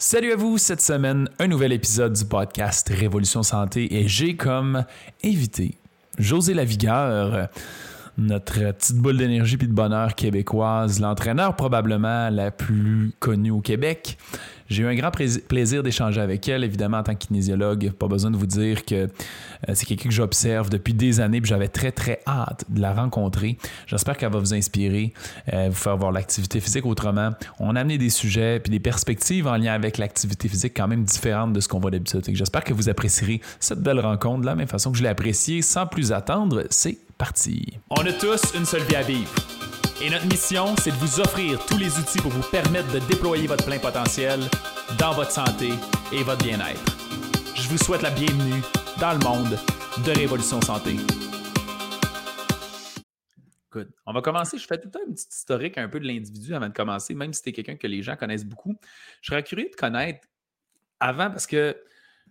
Salut à vous, cette semaine, un nouvel épisode du podcast Révolution Santé et j'ai comme invité José Lavigueur, notre petite boule d'énergie puis de bonheur québécoise, l'entraîneur probablement la plus connue au Québec. J'ai eu un grand plaisir d'échanger avec elle, évidemment, en tant que kinésiologue. Pas besoin de vous dire que euh, c'est quelqu'un que j'observe depuis des années, puis j'avais très, très hâte de la rencontrer. J'espère qu'elle va vous inspirer, euh, vous faire voir l'activité physique autrement. On a amené des sujets puis des perspectives en lien avec l'activité physique quand même différentes de ce qu'on voit d'habitude. J'espère que vous apprécierez cette belle rencontre de la même façon que je l'ai appréciée. Sans plus attendre, c'est parti. On a tous une seule vie à vivre. Et notre mission, c'est de vous offrir tous les outils pour vous permettre de déployer votre plein potentiel dans votre santé et votre bien-être. Je vous souhaite la bienvenue dans le monde de Révolution Santé. Good. On va commencer. Je fais tout un petit historique un peu de l'individu avant de commencer, même si c'est quelqu'un que les gens connaissent beaucoup. Je serais curieux de connaître avant parce que,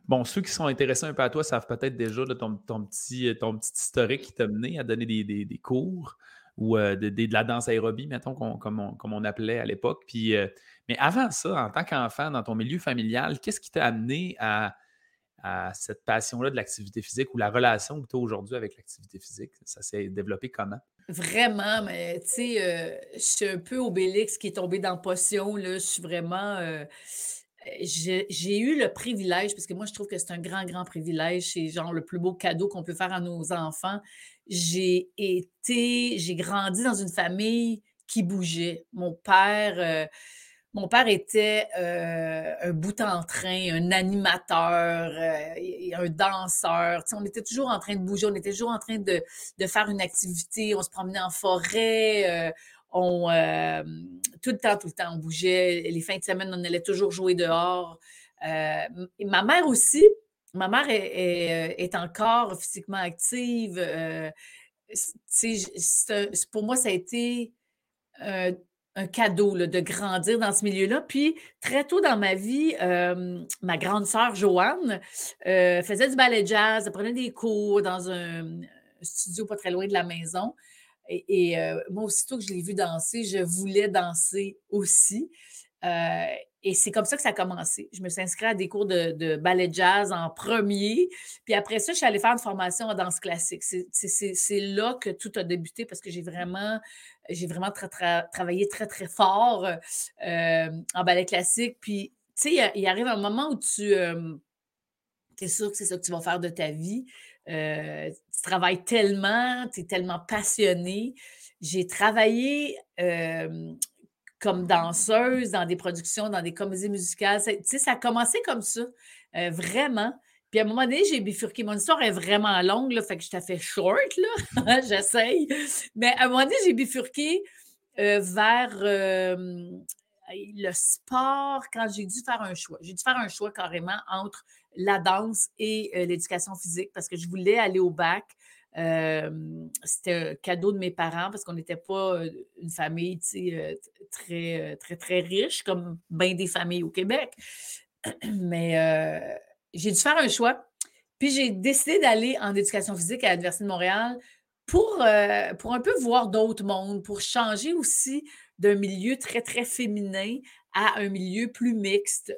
bon, ceux qui sont intéressés un peu à toi savent peut-être déjà de ton, petit, ton petit historique qui t'a mené à donner des, des cours ou euh, de, la danse aérobie, mettons, comme, on, appelait à l'époque. Euh, mais avant ça, en tant qu'enfant, dans ton milieu familial, qu'est-ce qui t'a amené à, cette passion-là de l'activité physique ou la relation que tu as aujourd'hui avec l'activité physique? Ça s'est développé comment? Vraiment, mais tu sais, euh, je suis un peu Obélix qui est tombé dans potion. Je suis vraiment. J'ai eu le privilège, parce que moi, je trouve que c'est un grand, grand privilège. C'est genre le plus beau cadeau qu'on peut faire à nos enfants j'ai été, j'ai grandi dans une famille qui bougeait. Mon père, euh, mon père était euh, un bout en train, un animateur, euh, un danseur. on était toujours en train de bouger, on était toujours en train de, faire une activité, on se promenait en forêt, on, tout le temps, tout le temps, on bougeait. Les fins de semaine, on allait toujours jouer dehors. ma mère aussi, Ma mère est, euh, encore physiquement active. Euh, pour moi, ça a été un, cadeau de grandir dans ce milieu-là. Puis, très tôt dans ma vie, ma grande sœur Joanne euh, faisait du ballet jazz, elle prenait des cours dans un, studio pas très loin de la maison. Et, moi, aussitôt que je l'ai vue danser, je voulais danser aussi. Et c'est comme ça que ça a commencé. Je me suis inscrite à des cours de, ballet jazz en premier. Puis après ça, je suis allée faire une formation en danse classique. C'est là que tout a débuté parce que j'ai vraiment, j'ai vraiment travaillé très, très fort euh, en ballet classique. Puis, tu sais, il, arrive un moment où tu euh, es sûr que c'est ça que tu vas faire de ta vie. Euh, tu travailles tellement, tu es tellement passionné. J'ai travaillé comme danseuse dans des productions, dans des comédies musicales. Tu sais, ça a commencé comme ça, euh, vraiment. Puis à un moment donné, j'ai bifurqué. Mon histoire est vraiment longue, là, fait que je t'ai fait short, là. J'essaye. Mais à un moment donné, j'ai bifurqué euh, vers euh, le sport quand j'ai dû faire un choix. J'ai dû faire un choix carrément entre la danse et l'éducation physique parce que je voulais aller au bac c'était un cadeau de mes parents parce qu'on n'était pas une famille très, très, très riche comme bien des familles au Québec. Mais j'ai dû faire un choix. Puis j'ai décidé d'aller en éducation physique à l'Université de Montréal pour, pour un peu voir d'autres mondes, pour changer aussi d'un milieu très, très féminin à un milieu plus mixte.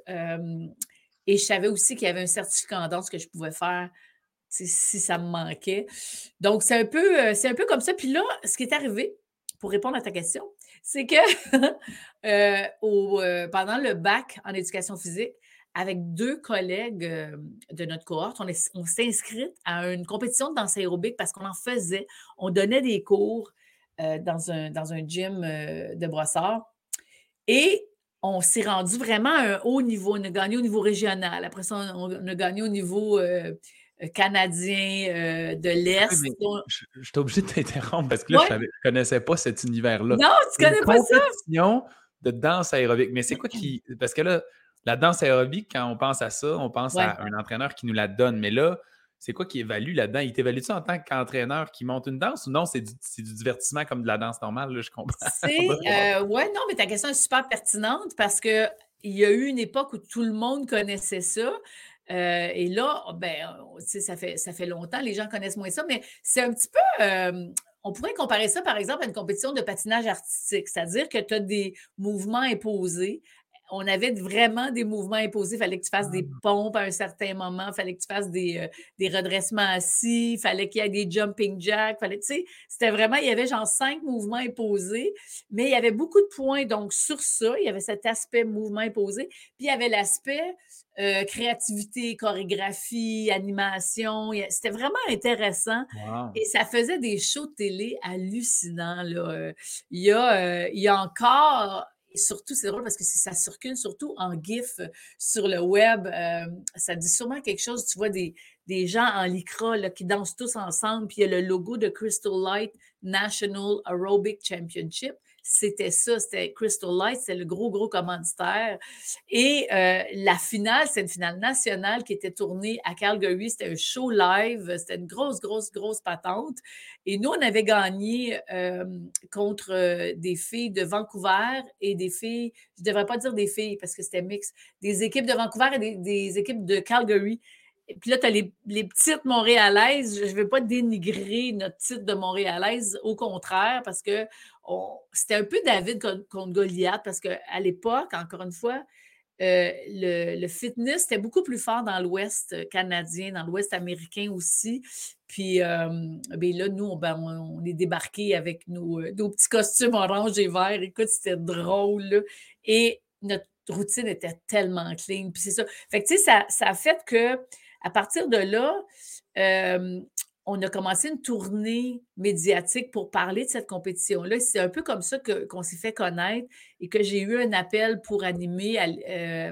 Et je savais aussi qu'il y avait un certificat en danse que je pouvais faire si ça me manquait. Donc, c'est un, peu, euh, un peu comme ça. Puis là, ce qui est arrivé, pour répondre à ta question, c'est que euh, euh, pendant le bac en éducation physique, avec deux collègues de notre cohorte, on, s'est inscrite à une compétition de danse aérobique parce qu'on en faisait. On donnait des cours dans, un, dans un gym de brossard. Et on s'est rendu vraiment à un haut niveau. On a gagné au niveau régional. Après ça, on, a gagné au niveau euh, canadien euh, de l'Est. je, suis obligé de t'interrompre parce que là, je ne connaissais pas cet univers-là. Non, tu ne connais pas ça? compétition de danse aérobique. Mais c'est quoi qui. Parce que là, la danse aérobique, quand on pense à ça, on pense à un entraîneur qui nous la donne. Mais là, c'est quoi qui évalue là-dedans? Il t'évalue-tu en tant qu'entraîneur qui monte une danse ou non? C'est du, divertissement comme de la danse normale, là, je comprends. C'est, euh, ouais, non, mais ta question est super pertinente parce qu'il y a eu une époque où tout le monde connaissait ça. Euh, et là, ben, ça fait, ça fait longtemps, les gens connaissent moins ça, mais c'est un petit peu. on pourrait comparer ça, par exemple, à une compétition de patinage artistique, c'est-à-dire que tu as des mouvements imposés. On avait vraiment des mouvements imposés. Il fallait que tu fasses des ah. pompes à un certain moment, il fallait que tu fasses des, euh, des redressements assis, il fallait qu'il y ait des jumping jacks. Fallait, c'était vraiment, il y avait genre cinq mouvements imposés, mais il y avait beaucoup de points. Donc, sur ça, il y avait cet aspect mouvement imposé, puis il y avait l'aspect euh, créativité, chorégraphie, animation. C'était vraiment intéressant. Et ça faisait des shows de télé hallucinants. Là. Euh, il, y a, il y a encore et surtout, c'est drôle parce que si ça circule surtout en GIF sur le web, euh, ça dit sûrement quelque chose. Tu vois des, gens en lycra qui dansent tous ensemble, puis il y a le logo de Crystal Light National Aerobic Championship c'était ça, c'était Crystal Light, c'est le gros, gros commanditaire. Et euh, la finale, c'est une finale nationale qui était tournée à Calgary. C'était un show live, c'était une grosse, grosse, grosse patente. Et nous, on avait gagné euh, contre euh, des filles de Vancouver et des filles, je ne devrais pas dire des filles parce que c'était mix, des équipes de Vancouver et des, équipes de Calgary. Puis là, tu as les, les, petites Montréalaises. Je ne veux pas dénigrer notre titre de Montréalaise, au contraire, parce que c'était un peu David contre, Goliath parce qu'à l'époque, encore une fois, euh, le, fitness était beaucoup plus fort dans l'Ouest canadien, dans l'Ouest américain aussi. Puis euh, ben là, nous, ben, on, est débarqué avec nos, euh, nos, petits costumes orange et vert. Écoute, c'était drôle. Et notre routine était tellement clean. Puis c'est ça. Fait que, tu sais, ça, ça, a fait que à partir de là, on a commencé une tournée médiatique pour parler de cette compétition-là. C'est un peu comme ça qu'on s'est fait connaître et que j'ai eu un appel pour animer. À, euh,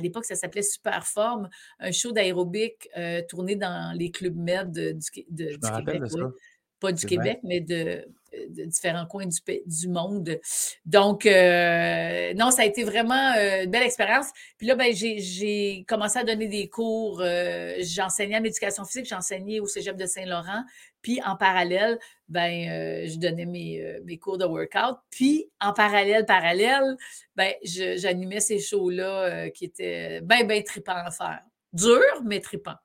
l'époque, ça s'appelait Superforme, un show d'aérobic euh, tourné dans les clubs med du, du Québec. Pas du Québec, mais de, de différents coins du, monde. Donc, euh, non, ça a été vraiment euh, une belle expérience. Puis là, ben, j'ai commencé à donner des cours. Euh, j'enseignais en éducation physique, j'enseignais au cégep de Saint-Laurent. Puis en parallèle, ben, je donnais mes, mes, cours de workout. Puis en parallèle, parallèle, ben, j'animais ces shows-là qui étaient bien, bien tripants à faire. Dur, mais tripants.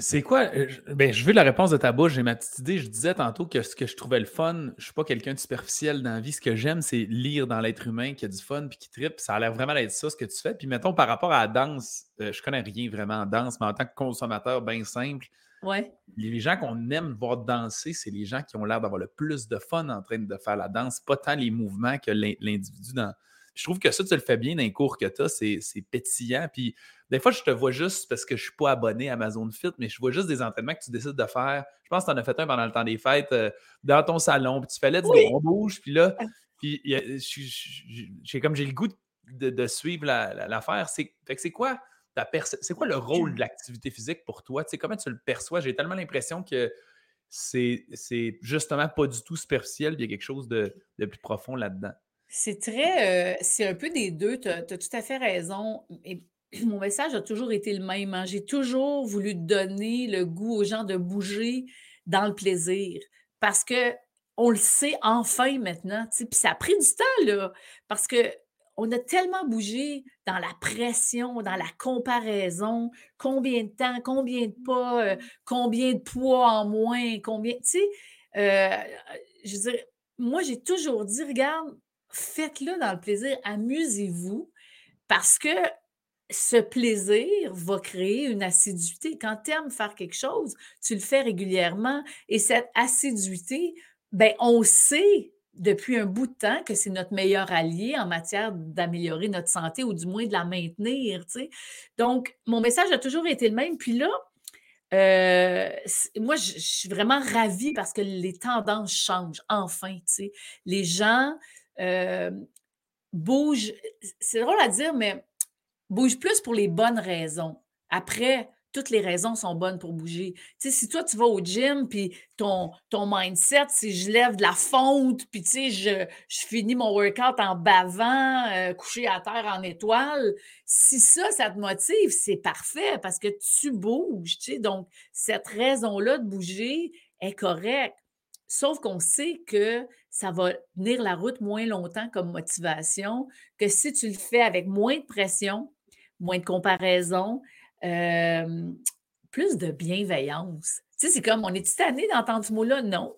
C'est quoi? Euh, ben, je veux la réponse de ta bouche. J'ai ma petite idée. Je disais tantôt que ce que je trouvais le fun, je suis pas quelqu'un de superficiel dans la vie. Ce que j'aime, c'est lire dans l'être humain qui a du fun puis qui tripe. Ça a l'air vraiment d'être ça, ce que tu fais. Puis mettons, par rapport à la danse, euh, je connais rien vraiment en danse, mais en tant que consommateur bien simple, ouais. les gens qu'on aime voir danser, c'est les gens qui ont l'air d'avoir le plus de fun en train de faire la danse, pas tant les mouvements que l'individu dans. Je trouve que ça, tu le fais bien dans les cours que tu as, c'est pétillant. Puis des fois, je te vois juste parce que je ne suis pas abonné à Amazon Fit, mais je vois juste des entraînements que tu décides de faire. Je pense que tu en as fait un pendant le temps des fêtes euh, dans ton salon, puis tu fais let's go, on bouge, puis là, puis j'ai comme j'ai le goût de, suivre l'affaire. La, c'est quoi c'est quoi le rôle de l'activité physique pour toi? Tu sais, comment tu le perçois? J'ai tellement l'impression que c'est justement pas du tout superficiel, il y a quelque chose de, plus profond là-dedans. C'est très, c'est un peu des deux, tu as, tout à fait raison. Et mon message a toujours été le même. Hein. J'ai toujours voulu donner le goût aux gens de bouger dans le plaisir parce que on le sait enfin maintenant. Puis ça a pris du temps, là, parce que on a tellement bougé dans la pression, dans la comparaison, combien de temps, combien de pas, combien de poids en moins, combien, tu sais, je veux dire, moi j'ai toujours dit, regarde, faites-le dans le plaisir, amusez-vous, parce que ce plaisir va créer une assiduité. Quand tu aimes faire quelque chose, tu le fais régulièrement et cette assiduité, ben, on sait depuis un bout de temps que c'est notre meilleur allié en matière d'améliorer notre santé ou du moins de la maintenir. Donc, mon message a toujours été le même. Puis là, euh, moi, je, suis vraiment ravie parce que les tendances changent, enfin. Les gens euh, bougent. C'est drôle à dire, mais Bouge plus pour les bonnes raisons. Après, toutes les raisons sont bonnes pour bouger. Tu sais, si toi, tu vas au gym, puis ton, ton mindset, c'est je lève de la fonte, puis tu sais, je, je finis mon workout en bavant, euh, couché à terre en étoile, si ça, ça te motive, c'est parfait parce que tu bouges, tu. Donc, cette raison-là de bouger est correcte. Sauf qu'on sait que ça va tenir la route moins longtemps comme motivation que si tu le fais avec moins de pression, moins de comparaison, plus de bienveillance. Tu sais, c'est comme, on est tanné d'entendre ce mot-là? Non.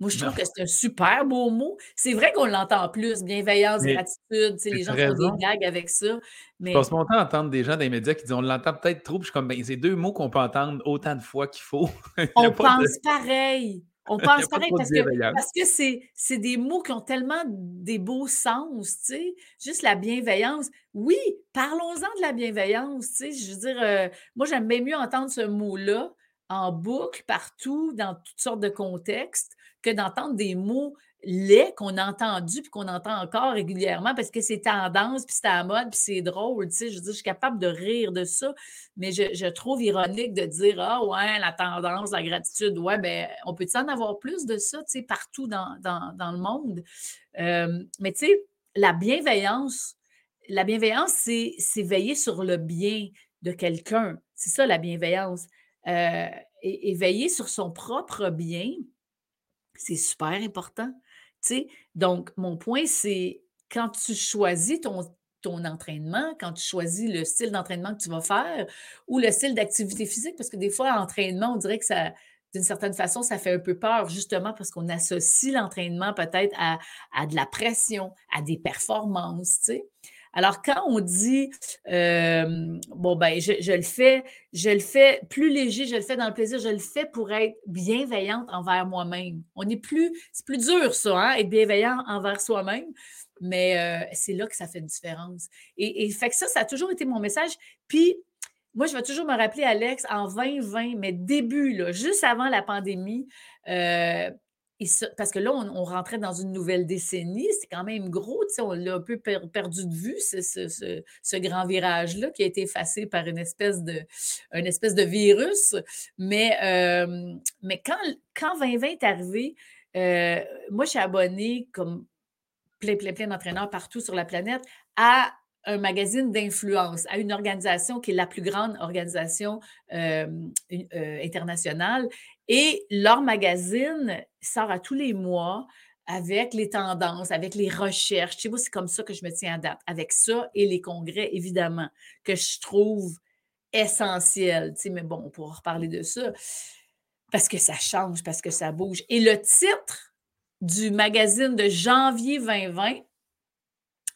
Moi, je trouve que c'est un super beau mot. C'est vrai qu'on l'entend plus, bienveillance, gratitude, les gens font des gags avec ça. Mais... Je passe mon temps à entendre des gens dans les médias qui disent on l'entend peut-être trop, puis je suis comme, ben, c'est deux mots qu'on peut entendre autant de fois qu'il faut. on pense pareil. On pense pareil parce que, parce que c'est, des mots qui ont tellement des beaux sens, tu sais. Juste la bienveillance. Oui, parlons-en de la bienveillance, tu sais. Je veux dire, euh, moi, j'aime bien mieux entendre ce mot-là en boucle, partout, dans toutes sortes de contextes, que d'entendre des mots laids qu'on a entendus puis qu'on entend encore régulièrement parce que c'est tendance, puis c'est à mode, puis c'est drôle. Je dire, je suis capable de rire de ça, mais je, trouve ironique de dire Ah ouais, la tendance, la gratitude, ouais, ben on peut en avoir plus de ça, tu sais, partout dans, le monde? Euh, mais tu sais, la bienveillance, la bienveillance, c'est veiller sur le bien de quelqu'un. C'est ça la bienveillance. Euh, et, veiller sur son propre bien, c'est super important. Donc, mon point, c'est quand tu choisis ton, entraînement, quand tu choisis le style d'entraînement que tu vas faire ou le style d'activité physique, parce que des fois, entraînement, on dirait que ça, d'une certaine façon, ça fait un peu peur, justement parce qu'on associe l'entraînement peut-être à, de la pression, à des performances. Alors, quand on dit, bon, ben, je, le fais, je le fais plus léger, je le fais dans le plaisir, je le fais pour être bienveillante envers moi-même. On est plus, c'est plus dur, ça, hein, être bienveillant envers soi-même, mais c'est là que ça fait une différence. Et, fait que ça, ça a toujours été mon message. Puis, moi, je vais toujours me rappeler, Alex, en 2020, mais début, juste avant la pandémie, parce que là, on, rentrait dans une nouvelle décennie, c'est quand même gros, on l'a un peu perdu de vue, ce, grand virage-là qui a été effacé par une espèce de, virus. Mais, mais quand, quand 2020 est arrivé, euh, moi, je suis abonnée, comme plein, plein, plein d'entraîneurs partout sur la planète, à un magazine d'influence, à une organisation qui est la plus grande organisation euh, internationale. Et leur magazine sort à tous les mois avec les tendances, avec les recherches. Tu c'est comme ça que je me tiens à date. Avec ça et les congrès, évidemment, que je trouve essentiels. Tu sais, mais bon, on pourra reparler de ça. Parce que ça change, parce que ça bouge. Et le titre du magazine de janvier 2020,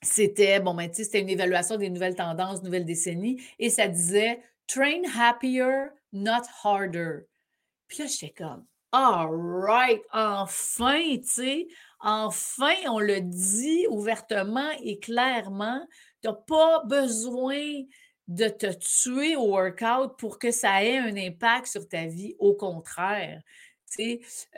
c'était, bon, ben, c'était une évaluation des nouvelles tendances, nouvelles décennies, et ça disait Train happier, not harder. Puis là, j'étais comme, all right, enfin, tu sais, enfin, on le dit ouvertement et clairement. Tu n'as pas besoin de te tuer au workout pour que ça ait un impact sur ta vie. Au contraire.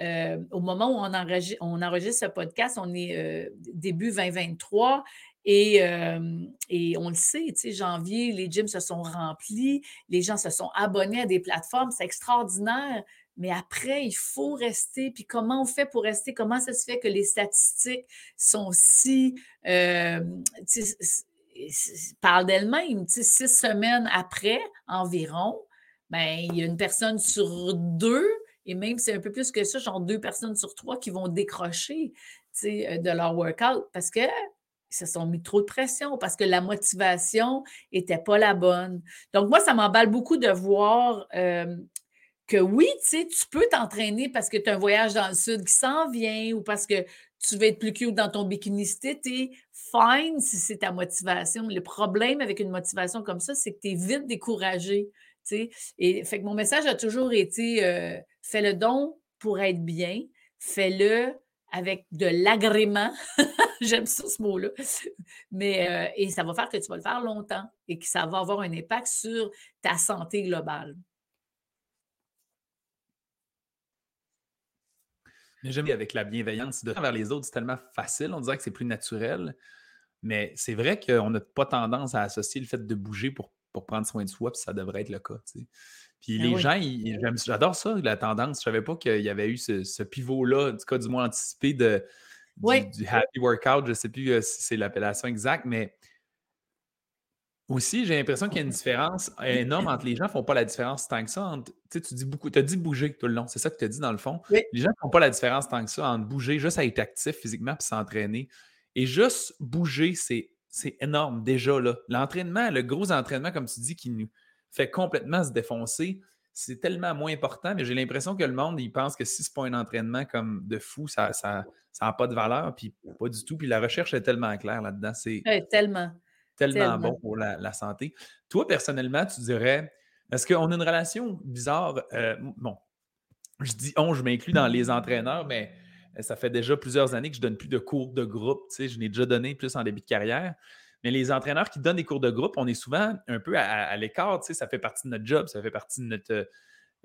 Euh, au moment où on enregistre, on enregistre, ce podcast, on est euh, début 2023 et, on le sait, tu sais, janvier, les gyms se sont remplis, les gens se sont abonnés à des plateformes, c'est extraordinaire. Mais après, il faut rester. Puis comment on fait pour rester? Comment ça se fait que les statistiques sont si... Euh, parlent d'elles-mêmes. Six semaines après, environ, ben, il y a une personne sur deux, et même c'est un peu plus que ça, genre deux personnes sur trois qui vont décrocher de leur workout parce que se sont mis trop de pression parce que la motivation n'était pas la bonne. Donc, moi, ça m'emballe beaucoup de voir euh, que oui, tu sais, tu peux t'entraîner parce que tu as un voyage dans le sud qui s'en vient ou parce que tu veux être plus cute dans ton bikini cet. Fine si c'est ta motivation. Le problème avec une motivation comme ça, c'est que tu es vite découragé. Et fait que mon message a toujours été euh, fais le don pour être bien, fais-le avec de l'agrément. J'aime ça ce mot-là. Mais euh, et ça va faire que tu vas le faire longtemps et que ça va avoir un impact sur ta santé globale. Mais j'aime avec la bienveillance de vers les autres, c'est tellement facile, on dirait que c'est plus naturel. Mais c'est vrai qu'on n'a pas tendance à associer le fait de bouger pour, pour prendre soin de soi, puis ça devrait être le cas. Puis ben les gens, j'adore ça, la tendance. Je ne savais pas qu'il y avait eu ce, pivot-là, du cas du moins anticipé de, du, happy workout. Je ne sais plus euh, si c'est l'appellation exacte, mais aussi, j'ai l'impression qu'il y a une différence énorme entre les gens ne font pas la différence tant que ça. Entre, tu dis beaucoup, as dit bouger tout le long, c'est ça que tu as dit dans le fond. Les gens ne font pas la différence tant que ça entre bouger, juste à être actif physiquement puis s'entraîner. Et juste bouger, c'est, c'est énorme déjà là. L'entraînement, le gros entraînement, comme tu dis, qui nous fait complètement se défoncer, c'est tellement moins important, mais j'ai l'impression que le monde, il pense que si c'est pas un entraînement comme de fou, ça n'a ça, ça pas de valeur, puis pas du tout. Puis la recherche est tellement claire là-dedans. C'est tellement. Tellement, bon pour la, santé. Toi, personnellement, tu dirais, est-ce qu'on a une relation bizarre? Euh, bon, je dis on, je m'inclus dans les entraîneurs, mais ça fait déjà plusieurs années que je donne plus de cours de groupe. Tu sais, je n'ai déjà donné plus en début de carrière. Mais les entraîneurs qui donnent des cours de groupe, on est souvent un peu à, l'écart. Tu sais, ça fait partie de notre job, ça fait partie de notre. Euh,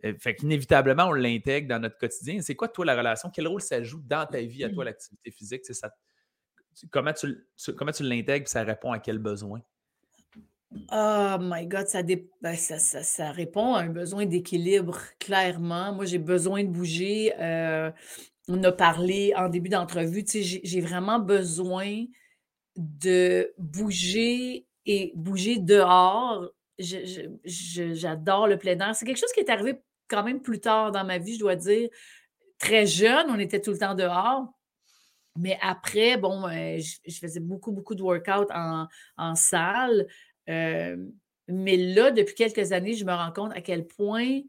euh, fait qu'inévitablement, on l'intègre dans notre quotidien. C'est quoi, toi, la relation? Quel rôle ça joue dans ta vie, à toi, mmh. l'activité physique? Ça, comment tu, comment tu l'intègres et ça répond à quel besoin? Oh my God, ben, ça, ça, répond à un besoin d'équilibre, clairement. Moi, j'ai besoin de bouger. Euh, on a parlé en début d'entrevue, j'ai vraiment besoin de bouger et bouger dehors. J'adore le plein air. C'est quelque chose qui est arrivé quand même plus tard dans ma vie, je dois dire. Très jeune, on était tout le temps dehors. Mais après, bon, euh, je, faisais beaucoup, beaucoup de workout en, en salle. Euh, mais là, depuis quelques années, je me rends compte à quel point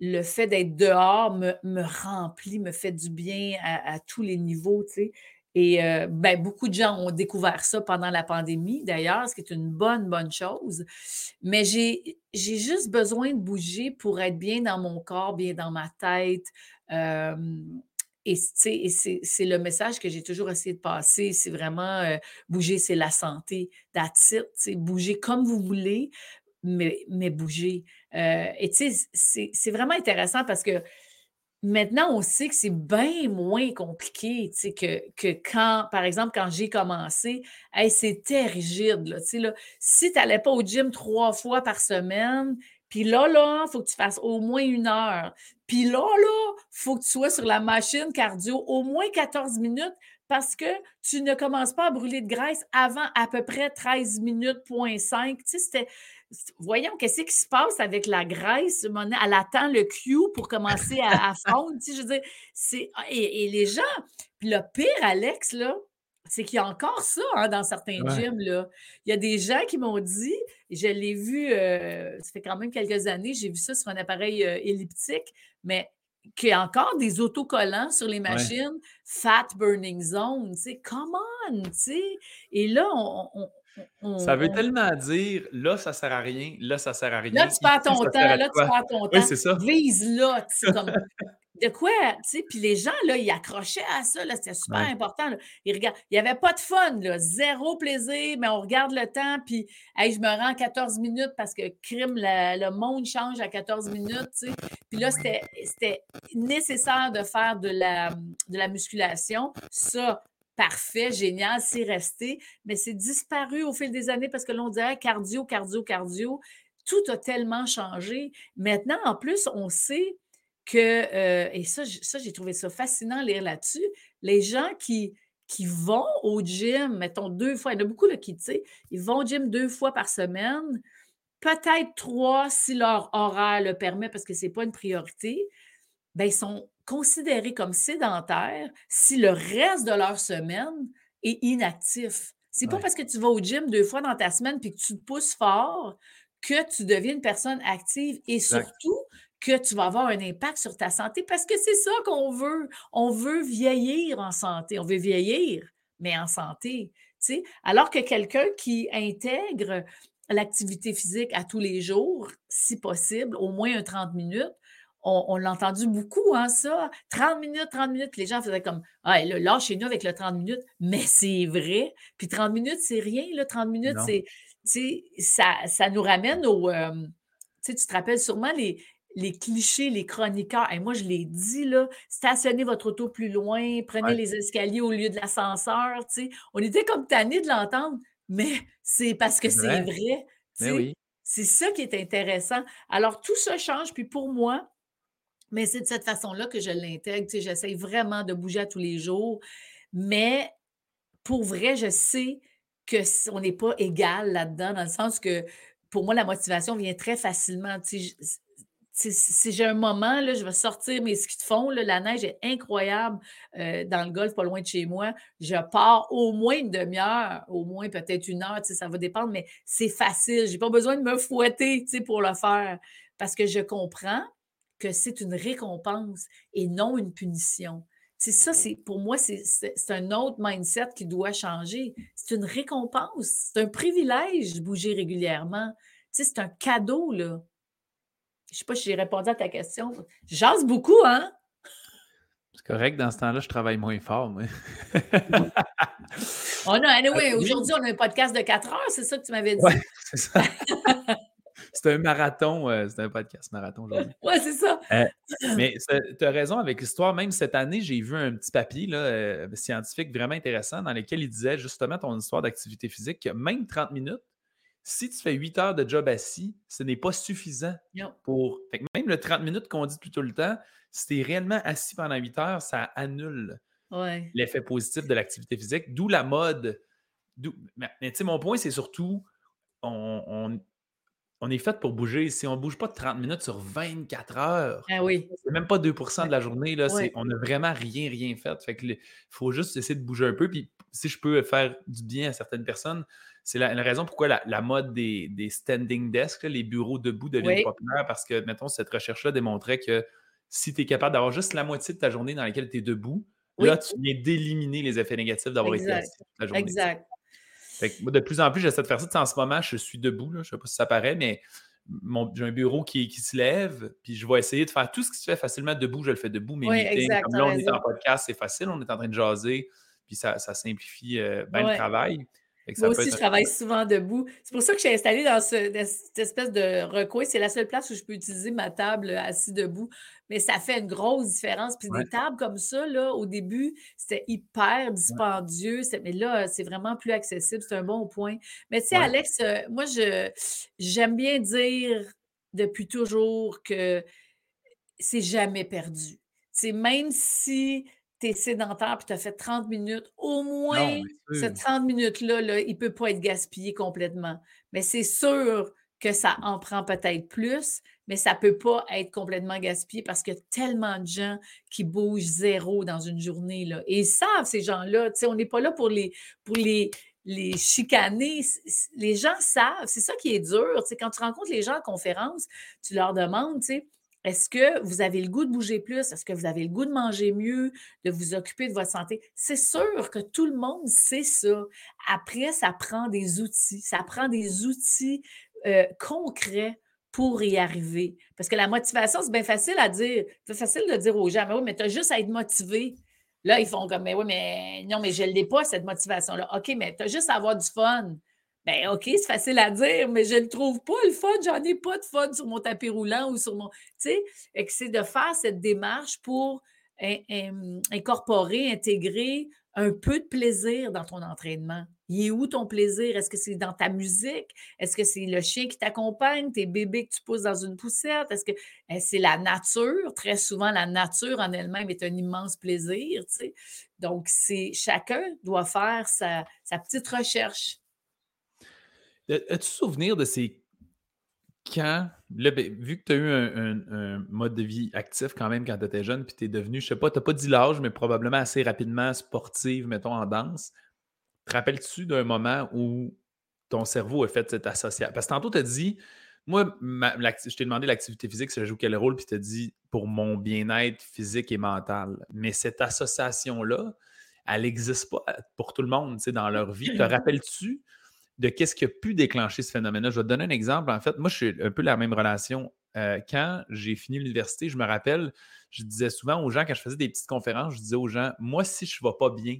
le fait d'être dehors me, remplit, me fait du bien à, à tous les niveaux, tu sais. Et euh, ben, beaucoup de gens ont découvert ça pendant la pandémie, d'ailleurs, ce qui est une bonne, bonne chose. Mais j'ai juste besoin de bouger pour être bien dans mon corps, bien dans ma tête. et c'est le message que j'ai toujours essayé de passer. C'est vraiment euh, bouger, c'est la santé. That's it. Bouger comme vous voulez, mais, bouger. Euh, et tu sais, c'est vraiment intéressant parce que Maintenant, on sait que c'est bien moins compliqué que, que quand, par exemple, quand j'ai commencé, c'était rigide. Là, là. Si tu n'allais pas au gym trois fois par semaine, puis là, là, il faut que tu fasses au moins une heure. Puis là, là, il faut que tu sois sur la machine cardio au moins 14 minutes parce que tu ne commences pas à brûler de graisse avant à peu près 13 minutes, point 5. Tu sais, c'était voyons, qu'est-ce qui se passe avec la graisse? Elle attend le cue pour commencer à, fondre. je veux dire, c'est. Ah, et, les gens. Puis le pire, Alex, là, c'est qu'il y a encore ça hein, dans certains gyms. Là. Il y a des gens qui m'ont dit, je l'ai vu, euh, ça fait quand même quelques années, j'ai vu ça sur un appareil euh, elliptique, mais qu'il y a encore des autocollants sur les machines, fat burning zone, tu sais, come on, tu sais. Et là, on, ça veut tellement dire, là, ça sert à rien, là, ça sert à rien. Là, tu perds ton temps, là, tu perds ton temps. Oui, c'est ça. Vise là, comme... De quoi, tu sais, puis les gens, là, ils accrochaient à ça, là, c'était super important. Ils regardent, il n'y avait pas de fun, là, zéro plaisir, mais on regarde le temps, puis hey, je me rends 14 minutes parce que crime, le monde change à 14 minutes, tu sais. Puis là, c'était nécessaire de faire de la, de la musculation. Ça, parfait, génial, c'est resté, mais c'est disparu au fil des années parce que l'on dirait cardio, cardio, cardio. Tout a tellement changé. Maintenant, en plus, on sait que, euh, et ça, j'ai trouvé ça fascinant lire là-dessus, les gens qui, qui vont au gym, mettons deux fois, il y en a beaucoup qui, tu sais, ils vont au gym deux fois par semaine, peut-être trois si leur horaire le permet parce que ce n'est pas une priorité, ils sont considérés comme sédentaires si le reste de leur semaine est inactif. C'est pas parce que tu vas au gym deux fois dans ta semaine puis que tu te pousses fort que tu deviens une personne active et surtout que tu vas avoir un impact sur ta santé parce que c'est ça qu'on veut. On veut vieillir en santé. On veut vieillir, mais en santé. Alors que quelqu'un qui intègre l'activité physique à tous les jours, si possible, au moins un 30 minutes, on, l'a entendu beaucoup, hein, ça. 30 minutes, 30 minutes. Les gens faisaient comme Ah, là, chez nous avec le 30 minutes. Mais c'est vrai. Puis 30 minutes, c'est rien. Là, 30 minutes, c'est. Ça, ça nous ramène au. Euh, tu te rappelles sûrement les, les clichés, les chroniqueurs. Et moi, je l'ai dit, là, stationnez votre auto plus loin, prenez les escaliers au lieu de l'ascenseur. On était comme tannés de l'entendre, mais c'est parce que c'est vrai. Oui. C'est ça qui est intéressant. Alors, tout ça change. Puis pour moi, mais c'est de cette façon-là que je l'intègre. Tu sais, j'essaie vraiment de bouger à tous les jours. Mais pour vrai, je sais qu'on n'est pas égal là-dedans, dans le sens que pour moi, la motivation vient très facilement. Tu sais, si j'ai un moment, là, je vais sortir mes skis de fond. la neige est incroyable euh, dans le golf, pas loin de chez moi. Je pars au moins une demi-heure, au moins peut-être une heure, ça va dépendre, mais c'est facile. Je n'ai pas besoin de me fouetter pour le faire parce que je comprends que c'est une récompense et non une punition. C'est ça, c'est pour moi, c'est un autre mindset qui doit changer. C'est une récompense, c'est un privilège de bouger régulièrement. c'est un cadeau, là. Je ne sais pas si j'ai répondu à ta question. J'ose beaucoup, hein? C'est correct, dans ce temps-là, je travaille moins fort, moi. on a, anyway, aujourd'hui, on a un podcast de 4 heures, c'est ça que tu m'avais dit? Oui, c'est ça. c'est un marathon, euh, c'est un podcast marathon aujourd'hui. Oui, c'est ça. Euh, mais tu as raison avec l'histoire. Même cette année, j'ai vu un petit papier là, euh, scientifique vraiment intéressant dans lequel il disait justement ton histoire d'activité physique, que même 30 minutes, si tu fais 8 heures de job assis, ce n'est pas suffisant pour. même le 30 minutes qu'on dit tout le temps, si tu es réellement assis pendant 8 heures, ça annule l'effet positif de l'activité physique, d'où la mode. Mais, tu sais, mon point, c'est surtout, on, on, est fait pour bouger. Si on ne bouge pas de 30 minutes sur 24 heures, ah oui. c'est même pas 2% de la journée, là, on n'a vraiment rien, rien fait. Fait il faut juste essayer de bouger un peu. Puis si je peux faire du bien à certaines personnes, c'est la, raison pourquoi la, mode des, standing desks, les bureaux debout deviennent populaires parce que, mettons, cette recherche-là démontrait que si tu es capable d'avoir juste la moitié de ta journée dans laquelle tu es debout, là, tu viens d'éliminer les effets négatifs d'avoir été assis toute la journée. Exact. De plus en plus, j'essaie de faire ça. En ce moment, je suis debout. je ne sais pas si ça paraît, mais j'ai un bureau qui, se lève, puis je vais essayer de faire tout ce qui se fait facilement debout, je le fais debout. Mais comme là, on est en podcast, c'est facile, on est en train de jaser, puis ça, simplifie euh, bien le travail. Moi aussi, je travaille souvent debout. C'est pour ça que je suis installée dans, cette espèce de recoin. C'est la seule place où je peux utiliser ma table euh, assis debout. Mais ça fait une grosse différence. Puis des tables comme ça, là, au début, c'était hyper dispendieux. Mais là, c'est vraiment plus accessible. C'est un bon point. Mais tu sais, Alex, euh, moi, je j'aime bien dire depuis toujours que c'est jamais perdu. C'est même si tu es sédentaire puis tu as fait 30 minutes, au moins, ces 30 minutes-là, là, il ne peut pas être gaspillé complètement. Mais c'est sûr que ça en prend peut-être plus, mais ça ne peut pas être complètement gaspillé parce qu'il y a tellement de gens qui bougent zéro dans une journée. Là. Et ils savent, ces gens-là. On n'est pas là pour les, pour les, les chicaner. Les gens savent. C'est ça qui est dur. Quand tu rencontres les gens en conférence, tu leur demandes, tu sais, est-ce que vous avez le goût de bouger plus? Est-ce que vous avez le goût de manger mieux, de vous occuper de votre santé? C'est sûr que tout le monde sait ça. Après, ça prend des outils. Ça prend des outils euh, concrets pour y arriver. Parce que la motivation, c'est bien facile à dire. C'est facile de dire aux gens, mais oui, mais tu as juste à être motivé. Là, ils font comme, mais oui, mais non, mais je ne l'ai pas, cette motivation-là. OK, mais tu as juste à avoir du fun. Ben, OK, c'est facile à dire, mais je ne trouve pas le fun. J'en ai pas de fun sur mon tapis roulant ou sur mon. Tu sais, c'est de faire cette démarche pour incorporer, intégrer un peu de plaisir dans ton entraînement. Il est où ton plaisir? Est-ce que c'est dans ta musique? Est-ce que c'est le chien qui t'accompagne, tes bébés que tu pousses dans une poussette? Est-ce que eh, c'est la nature? Très souvent, la nature en elle-même est un immense plaisir. Donc, c'est chacun doit faire sa petite recherche. As-tu souvenir de ces quand, ben, vu que tu as eu un, mode de vie actif quand même quand tu étais jeune, puis tu es devenu, je sais pas, tu n'as pas dit l'âge, mais probablement assez rapidement sportive, mettons, en danse, te rappelles-tu d'un moment où ton cerveau a fait cette association? Parce que tantôt, tu as dit, moi, je t'ai demandé l'activité physique, ça joue quel rôle, puis tu as dit pour mon bien-être physique et mental. Mais cette association-là, elle n'existe pas pour tout le monde dans leur vie. Te rappelles-tu de qu'est-ce qui a pu déclencher ce phénomène-là. Je vais te donner un exemple. En fait, moi, je suis un peu la même relation. Euh, quand j'ai fini l'université, je me rappelle, je disais souvent aux gens, quand je faisais des petites conférences, je disais aux gens, moi, si je ne vais pas bien,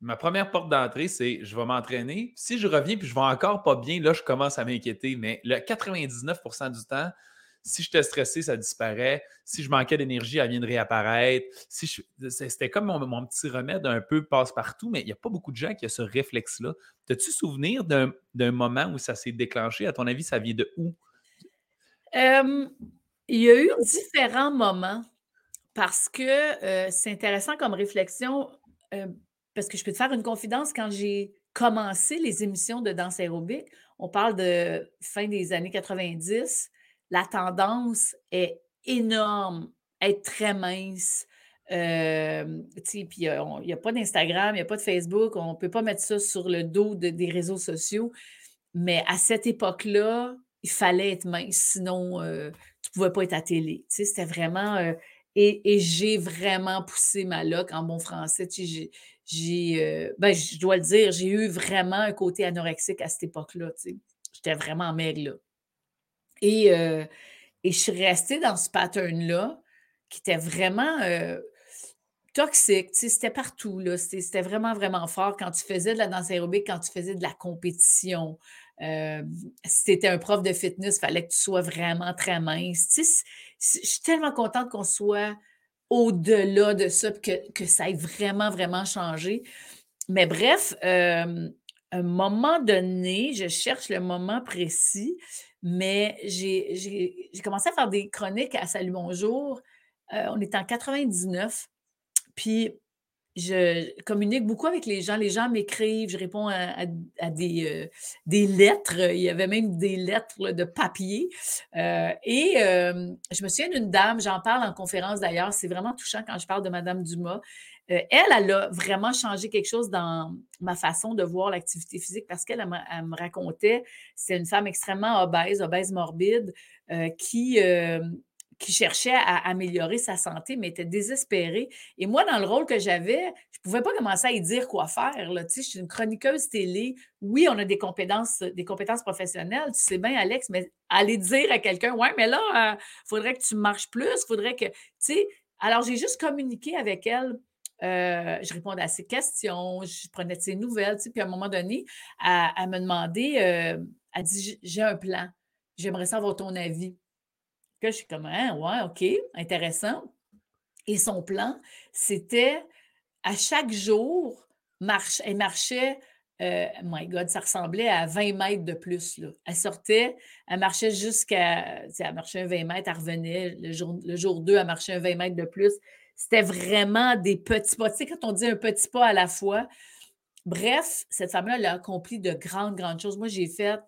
ma première porte d'entrée, c'est je vais m'entraîner. Si je reviens puis je ne vais encore pas bien, là, je commence à m'inquiéter. Mais le 99% du temps, si j'étais stressé, ça disparaît. Si je manquais d'énergie, elle vient de réapparaître. Si C'était comme mon, petit remède un peu passe-partout, mais il n'y a pas beaucoup de gens qui ont ce réflexe-là. As-tu souvenir d'un moment où ça s'est déclenché? À ton avis, ça vient de où? il y a eu différents moments parce que euh, c'est intéressant comme réflexion, euh, parce que je peux te faire une confidence quand j'ai commencé les émissions de danse aérobique. On parle de fin des années 90 la tendance est énorme, être très mince. Euh, puis il n'y a, pas d'Instagram, il n'y a pas de Facebook, on ne peut pas mettre ça sur le dos des réseaux sociaux. Mais à cette époque-là, il fallait être mince, sinon euh, tu ne pouvais pas être à télé. C'était vraiment. Euh, et, j'ai vraiment poussé ma loque en bon français. Euh, ben, je dois le dire, j'ai eu vraiment un côté anorexique à cette époque-là. J'étais vraiment maigre. Et, euh, et je suis restée dans ce pattern-là qui était vraiment toxique. C'était partout. C'était vraiment, vraiment fort quand tu faisais de la danse aérobique, quand tu faisais de la compétition. si tu étais un prof de fitness, il fallait que tu sois vraiment très mince. je suis tellement contente qu'on soit au-delà de ça, que, que ça ait vraiment, vraiment changé. Mais bref, à un moment donné, je cherche le moment précis, mais j'ai commencé à faire des chroniques à Salut Bonjour. on est en 99. Puis, je communique beaucoup avec les gens. Les gens m'écrivent, je réponds à, des, euh, des, lettres. Il y avait même des lettres de papier. Euh, et euh, je me souviens d'une dame, j'en parle en conférence d'ailleurs, c'est vraiment touchant quand je parle de Madame Dumas. Elle, elle a vraiment changé quelque chose dans ma façon de voir l'activité physique parce qu'elle me racontait, c'est une femme extrêmement obèse, obèse morbide, qui qui cherchait à améliorer sa santé, mais était désespérée. Et moi, dans le rôle que j'avais, je ne pouvais pas commencer à y dire quoi faire. Tu sais, je suis une chroniqueuse télé. Oui, on a des compétences, des compétences professionnelles. Tu sais bien, Alex, mais aller dire à quelqu'un, ouais, mais là, il euh, faudrait que tu marches plus, faudrait que. Tu alors j'ai juste communiqué avec elle. Euh, je répondais à ses questions, je prenais de ses nouvelles, puis à un moment donné, elle, me demandait, euh, elle dit J'ai un plan, j'aimerais savoir ton avis je suis comme, hein, ouais, OK, intéressant. Et son plan, c'était à chaque jour, marche, elle marchait, euh, my God, ça ressemblait à 20 mètres de plus. Là. Elle sortait, elle marchait jusqu'à, elle marchait un 20 mètres, elle revenait. Le jour, le jour 2, elle marchait un 20 mètres de plus. C'était vraiment des petits pas. Tu sais, quand on dit un petit pas à la fois, bref, cette femme-là, elle a accompli de grandes, grandes choses. Moi, j'ai fait,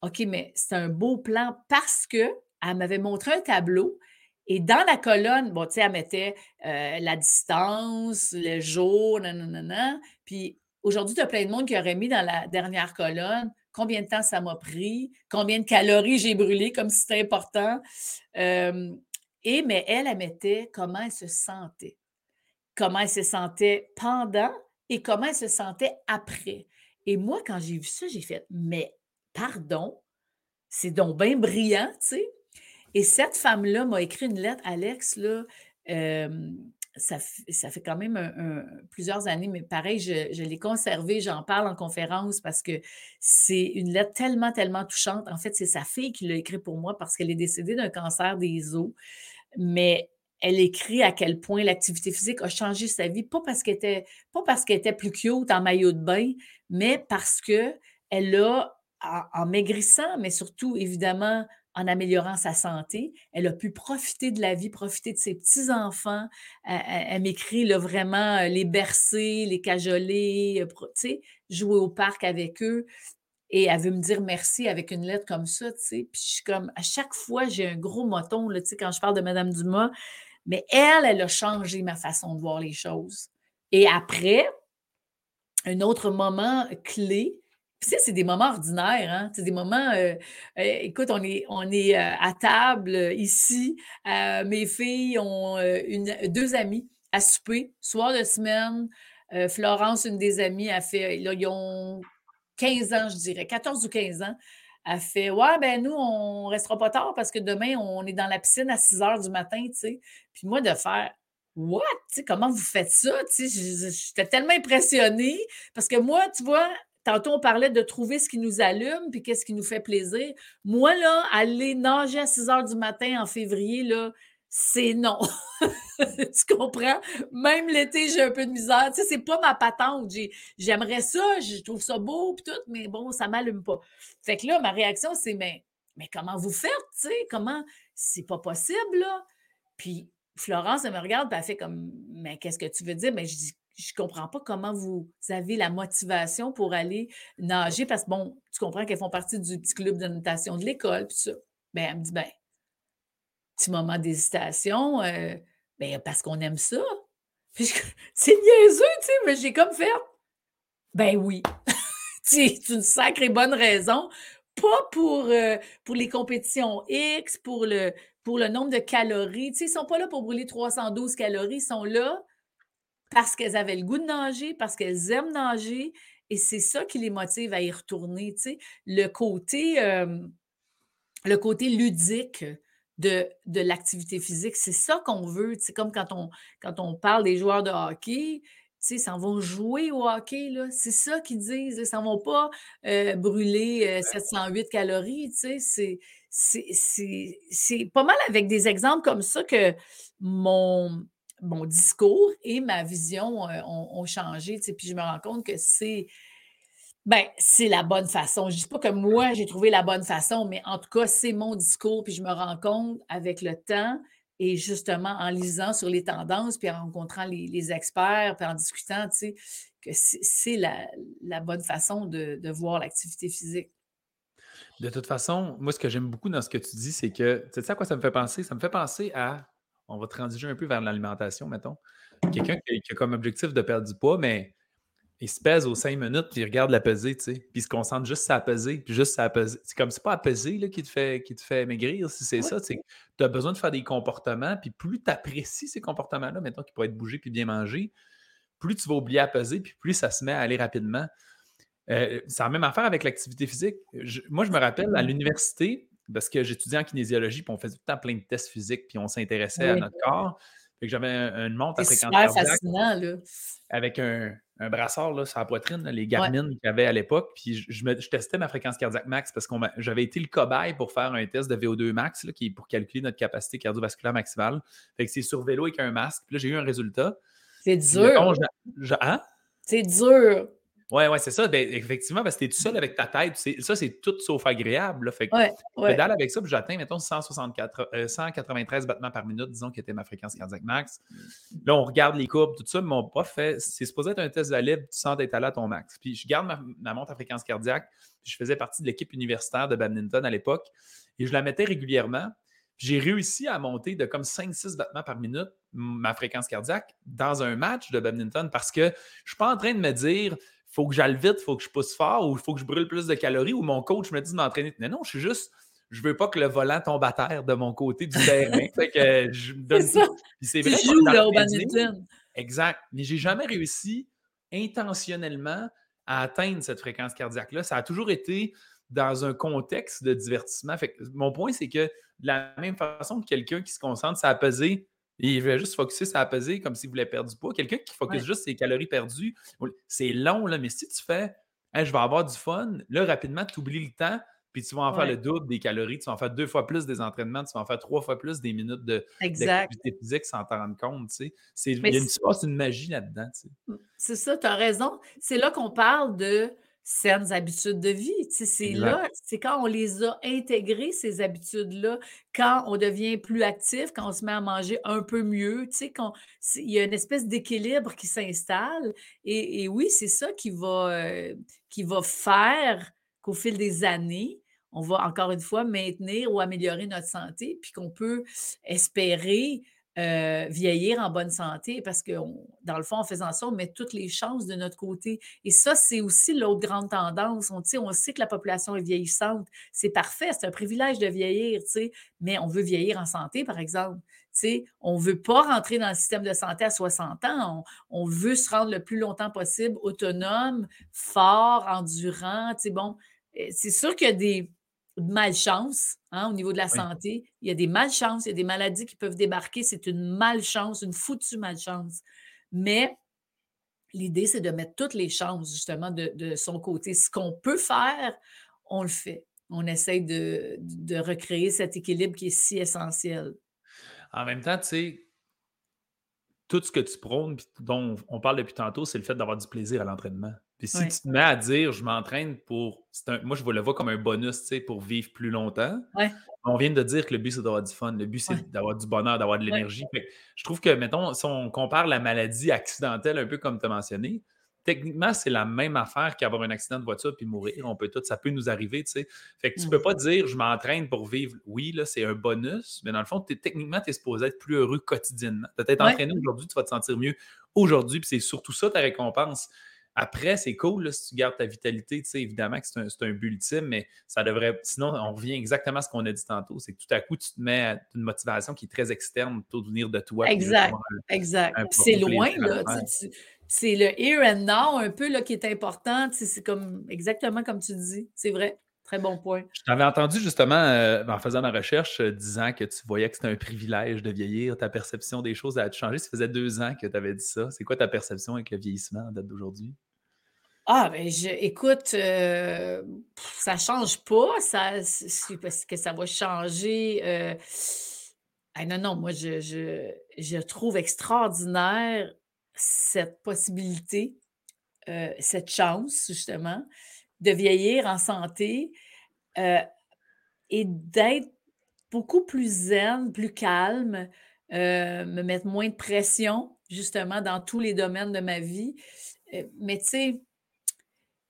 OK, mais c'est un beau plan parce que elle m'avait montré un tableau et dans la colonne, bon, tu sais, elle mettait euh, la distance, le jour, nanana. Puis aujourd'hui, tu as plein de monde qui aurait mis dans la dernière colonne combien de temps ça m'a pris, combien de calories j'ai brûlé, comme si c'était important. Et, mais elle, elle mettait comment elle se sentait. Comment elle se sentait pendant et comment elle se sentait après. Et moi, quand j'ai vu ça, j'ai fait, mais pardon, c'est donc bien brillant, tu sais. Et cette femme-là m'a écrit une lettre, Alex, là, ça, ça, fait quand même plusieurs années, mais pareil, je, l'ai conservée, j'en parle en conférence parce que c'est une lettre tellement, tellement touchante. En fait, c'est sa fille qui l'a écrit pour moi parce qu'elle est décédée d'un cancer des os. Mais elle écrit à quel point l'activité physique a changé sa vie, pas parce qu'elle était, pas parce qu'elle était plus cute en maillot de bain, mais parce que elle a, en maigrissant, mais surtout évidemment en améliorant sa santé. Elle a pu profiter de la vie, profiter de ses petits-enfants. Elle, m'écrit vraiment euh, les bercer, les cajoler, euh, jouer au parc avec eux. Et elle veut me dire merci avec une lettre comme ça, tu sais. Puis je suis comme, à chaque fois, j'ai un gros moton, là, tu sais, quand je parle de Madame Dumas. Mais elle, elle a changé ma façon de voir les choses. Et après, un autre moment clé, puis c'est des moments ordinaires, hein? C'est des moments, euh, euh, écoute, on est, on est euh, à table ici. mes filles ont une, deux amis à souper, soir de semaine. Florence, une des amies, a fait, là, ils ont 15 ans, je dirais, 14 ou 15 ans. a fait Ouais, ben nous, on ne restera pas tard parce que demain, on est dans la piscine à 6 heures du matin, tu sais. Puis moi, de faire What? Comment vous faites ça? J'étais tellement impressionnée parce que moi, tu vois, Tantôt, on parlait de trouver ce qui nous allume puis qu'est-ce qui nous fait plaisir. Moi, là, aller nager à 6 heures du matin en février, là, c'est non. tu comprends? Même l'été, j'ai un peu de misère. Tu sais, c'est pas ma patente. J'aimerais ça, je trouve ça beau tout, mais bon, ça m'allume pas. Fait que là, ma réaction, c'est mais, mais comment vous faites? Tu sais, comment? C'est pas possible, là. Puis Florence, elle me regarde, puis elle fait comme Mais qu'est-ce que tu veux dire? Mais je dis je comprends pas comment vous avez la motivation pour aller nager parce que, bon, tu comprends qu'elles font partie du petit club de natation de l'école, puis ça. Bien, elle me dit, ben, petit moment d'hésitation, euh, ben, parce qu'on aime ça. c'est niaiseux, tu sais, mais j'ai comme fait, ben oui, c'est une sacrée bonne raison. Pas pour, euh, pour les compétitions X, pour le, pour le nombre de calories. Tu sais, ils ne sont pas là pour brûler 312 calories, ils sont là parce qu'elles avaient le goût de nager, parce qu'elles aiment nager. Et c'est ça qui les motive à y retourner. Tu sais. Le côté, le côté ludique de, de l'activité physique, c'est ça qu'on veut. C'est comme quand on, quand on parle des joueurs de hockey, ils s'en vont jouer au hockey, là. C'est ça qu'ils disent. Ils s'en vont pas brûler 708 calories, tu sais. C'est pas mal avec des exemples comme ça que mon, mon discours et ma vision ont, changé, tu sais. Puis je me rends compte que c'est... Ben, c'est la bonne façon. Je ne dis pas que moi, j'ai trouvé la bonne façon, mais en tout cas, c'est mon discours, puis je me rends compte avec le temps et justement, en lisant sur les tendances, puis en rencontrant les, experts, puis en discutant, tu sais, que c'est la, bonne façon de, voir l'activité physique. De toute façon, moi, ce que j'aime beaucoup dans ce que tu dis, c'est que, tu sais à quoi ça me fait penser? Ça me fait penser à, on va transiger un peu vers l'alimentation, mettons. Quelqu'un qui, a comme objectif de perdre du poids, mais il se pèse aux cinq minutes, puis il regarde la pesée, tu sais, puis il se concentre juste à peser, puis juste à peser. C'est comme c'est pas à peser là, qui, te fait, qui te fait maigrir, si c'est ça, tu as besoin de faire des comportements, puis plus tu apprécies ces comportements-là, mettons qui pourraient être bougés puis bien mangés, plus tu vas oublier à peser, puis plus ça se met à aller rapidement. Euh, c'est la même affaire avec l'activité physique. moi, je me rappelle à l'université, parce que j'étudiais en kinésiologie, puis on faisait tout le temps plein de tests physiques, puis on s'intéressait à notre corps. Fait que j'avais une montre à fréquence fascinant, là. avec un, un brassard là, sur la poitrine, les Garmin qu'il y avait à l'époque. Puis je, testais ma fréquence cardiaque max parce que j'avais été le cobaye pour faire un test de VO2 max qui est pour calculer notre capacité cardiovasculaire maximale. Fait que c'est sur vélo avec un masque. Puis là, j'ai eu un résultat. C'est dur. Hein? C'est dur. Oui, ouais, c'est ça. Ben, effectivement, parce que tu es tout seul avec ta tête. Ça, c'est tout sauf agréable. Fait que je pédale avec ça, puis j'atteins, mettons, 164, 193 euh, battements par minute, disons, qui était ma fréquence cardiaque max. Là, on regarde les courbes, tout ça. Mon prof fait, c'est supposé être un test de libre, tu sens d'être allé à ton max. Puis je garde ma, montre à fréquence cardiaque. je faisais partie de l'équipe universitaire de badminton à l'époque. Et je la mettais régulièrement. J'ai réussi à monter de comme 5-6 battements par minute ma fréquence cardiaque dans un match de badminton parce que je ne suis pas en train de me dire faut que j'aille vite, faut que je pousse fort ou il faut que je brûle plus de calories ou mon coach me dit de m'entraîner. Mais non, je suis juste, je veux pas que le volant tombe à terre de mon côté du terrain. fait que je me donne c'est vrai. Tu joues badminton. Exact. Mais j'ai jamais réussi intentionnellement à atteindre cette fréquence cardiaque-là. Ça a toujours été dans un contexte de divertissement. Fait que mon point, c'est que de la même façon que quelqu'un qui se concentre, ça a pesé il veut juste focuser sur la pesée comme s'il voulait perdre du poids. Quelqu'un qui focus juste ses calories perdues, c'est long, là, mais si tu fais je vais avoir du fun, là, rapidement, tu oublies le temps, puis tu vas en faire le double des calories, tu vas en faire deux fois plus des entraînements, tu vas en faire trois fois plus des minutes d'activité physique sans t'en rendre compte. Tu sais. Il y a une, une magie là-dedans. C'est ça, tu as raison. C'est là qu'on parle de saines habitudes de vie. c'est là, c'est quand on les a intégrées, ces habitudes-là, quand on devient plus actif, quand on se met à manger un peu mieux, quand il y a une espèce d'équilibre qui s'installe. Et, oui, c'est ça qui va, euh, qui va faire qu'au fil des années, on va encore une fois maintenir ou améliorer notre santé, puis qu'on peut espérer euh, vieillir en bonne santé parce que, dans le fond, en faisant ça, on met toutes les chances de notre côté. Et ça, c'est aussi l'autre grande tendance. On, sait que la population est vieillissante. C'est parfait, c'est un privilège de vieillir, mais on veut vieillir en santé, par exemple. on ne veut pas rentrer dans le système de santé à 60 ans. On, veut se rendre le plus longtemps possible autonome, fort, endurant. Bon, c'est sûr qu'il y a des de malchance hein, au niveau de la santé. Il y a des malchances, il y a des maladies qui peuvent débarquer. C'est une malchance, une foutue malchance. Mais l'idée, c'est de mettre toutes les chances, justement, de, son côté. Ce qu'on peut faire, on le fait. On essaye de, de, recréer cet équilibre qui est si essentiel. En même temps, tu sais, tout ce que tu prônes, dont on parle depuis tantôt, c'est le fait d'avoir du plaisir à l'entraînement. Puis si tu te mets à dire je m'entraîne pour. moi, je le vois comme un bonus pour vivre plus longtemps. On vient de dire que le but, c'est d'avoir du fun. Le but, c'est d'avoir du bonheur, d'avoir de l'énergie. Je trouve que, mettons, si on compare la maladie accidentelle, un peu comme tu as mentionné, techniquement, c'est la même affaire qu'avoir un accident de voiture puis mourir. On peut tout, ça peut nous arriver, tu sais. Fait que tu ne peux mmh. pas dire je m'entraîne pour vivre. Oui, là, c'est un bonus, mais dans le fond, techniquement, tu es supposé être plus heureux quotidiennement. Tu être entraîné aujourd'hui, tu vas te sentir mieux aujourd'hui, puis c'est surtout ça ta récompense. Après, c'est cool si tu gardes ta vitalité. Tu sais, évidemment que c'est un, but ultime, mais ça devrait. Sinon, on revient exactement à ce qu'on a dit tantôt. C'est que tout à coup, tu te mets une motivation qui est très externe, plutôt de venir de toi. Exact. exact. C'est loin, là. c'est le here and now un peu là, qui est important. C'est comme exactement comme tu dis. C'est vrai. Très bon point. Je t'avais entendu justement euh, en faisant ma recherche euh, disant que tu voyais que c'était un privilège de vieillir. Ta perception des choses a changé? Ça faisait deux ans que tu avais dit ça. C'est quoi ta perception avec le vieillissement en date d'aujourd'hui? Ah, ben, je, écoute, euh, ça change pas. Ça, parce que ça va changer. non, non, moi, je, je, trouve extraordinaire cette possibilité, cette chance, justement, de vieillir en santé euh, et d'être beaucoup plus zen, plus calme, euh, me mettre moins de pression, justement, dans tous les domaines de ma vie. Euh, mais tu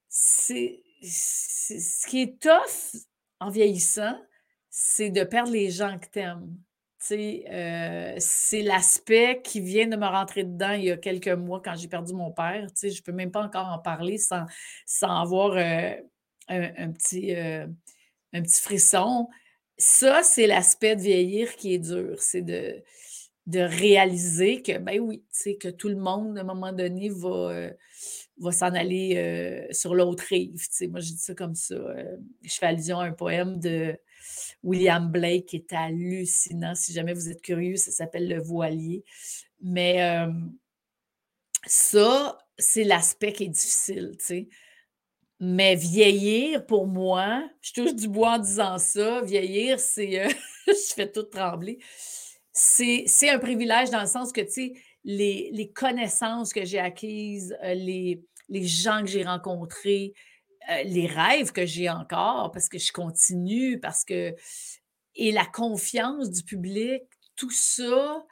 sais, ce qui est tough en vieillissant, c'est de perdre les gens que tu aimes. Euh, c'est l'aspect qui vient de me rentrer dedans il y a quelques mois quand j'ai perdu mon père. je ne peux même pas encore en parler sans, sans avoir euh, un, petit, euh, un petit frisson. Ça, c'est l'aspect de vieillir qui est dur. C'est de, de réaliser que, ben oui, que tout le monde, à un moment donné, va, va s'en aller sur l'autre rive. Moi, je dis ça comme ça. je fais allusion à un poème de William Blake est hallucinant. Si jamais vous êtes curieux, ça s'appelle Le Voilier. Mais ça, c'est l'aspect qui est difficile. Mais vieillir, pour moi, je touche du bois en disant ça, vieillir, c'est. je fais tout trembler. C'est un privilège dans le sens que, tu les, connaissances que j'ai acquises, euh, les gens que j'ai rencontrés, euh, les rêves que j'ai encore, parce que je continue, parce que. Et la confiance du public, tout ça,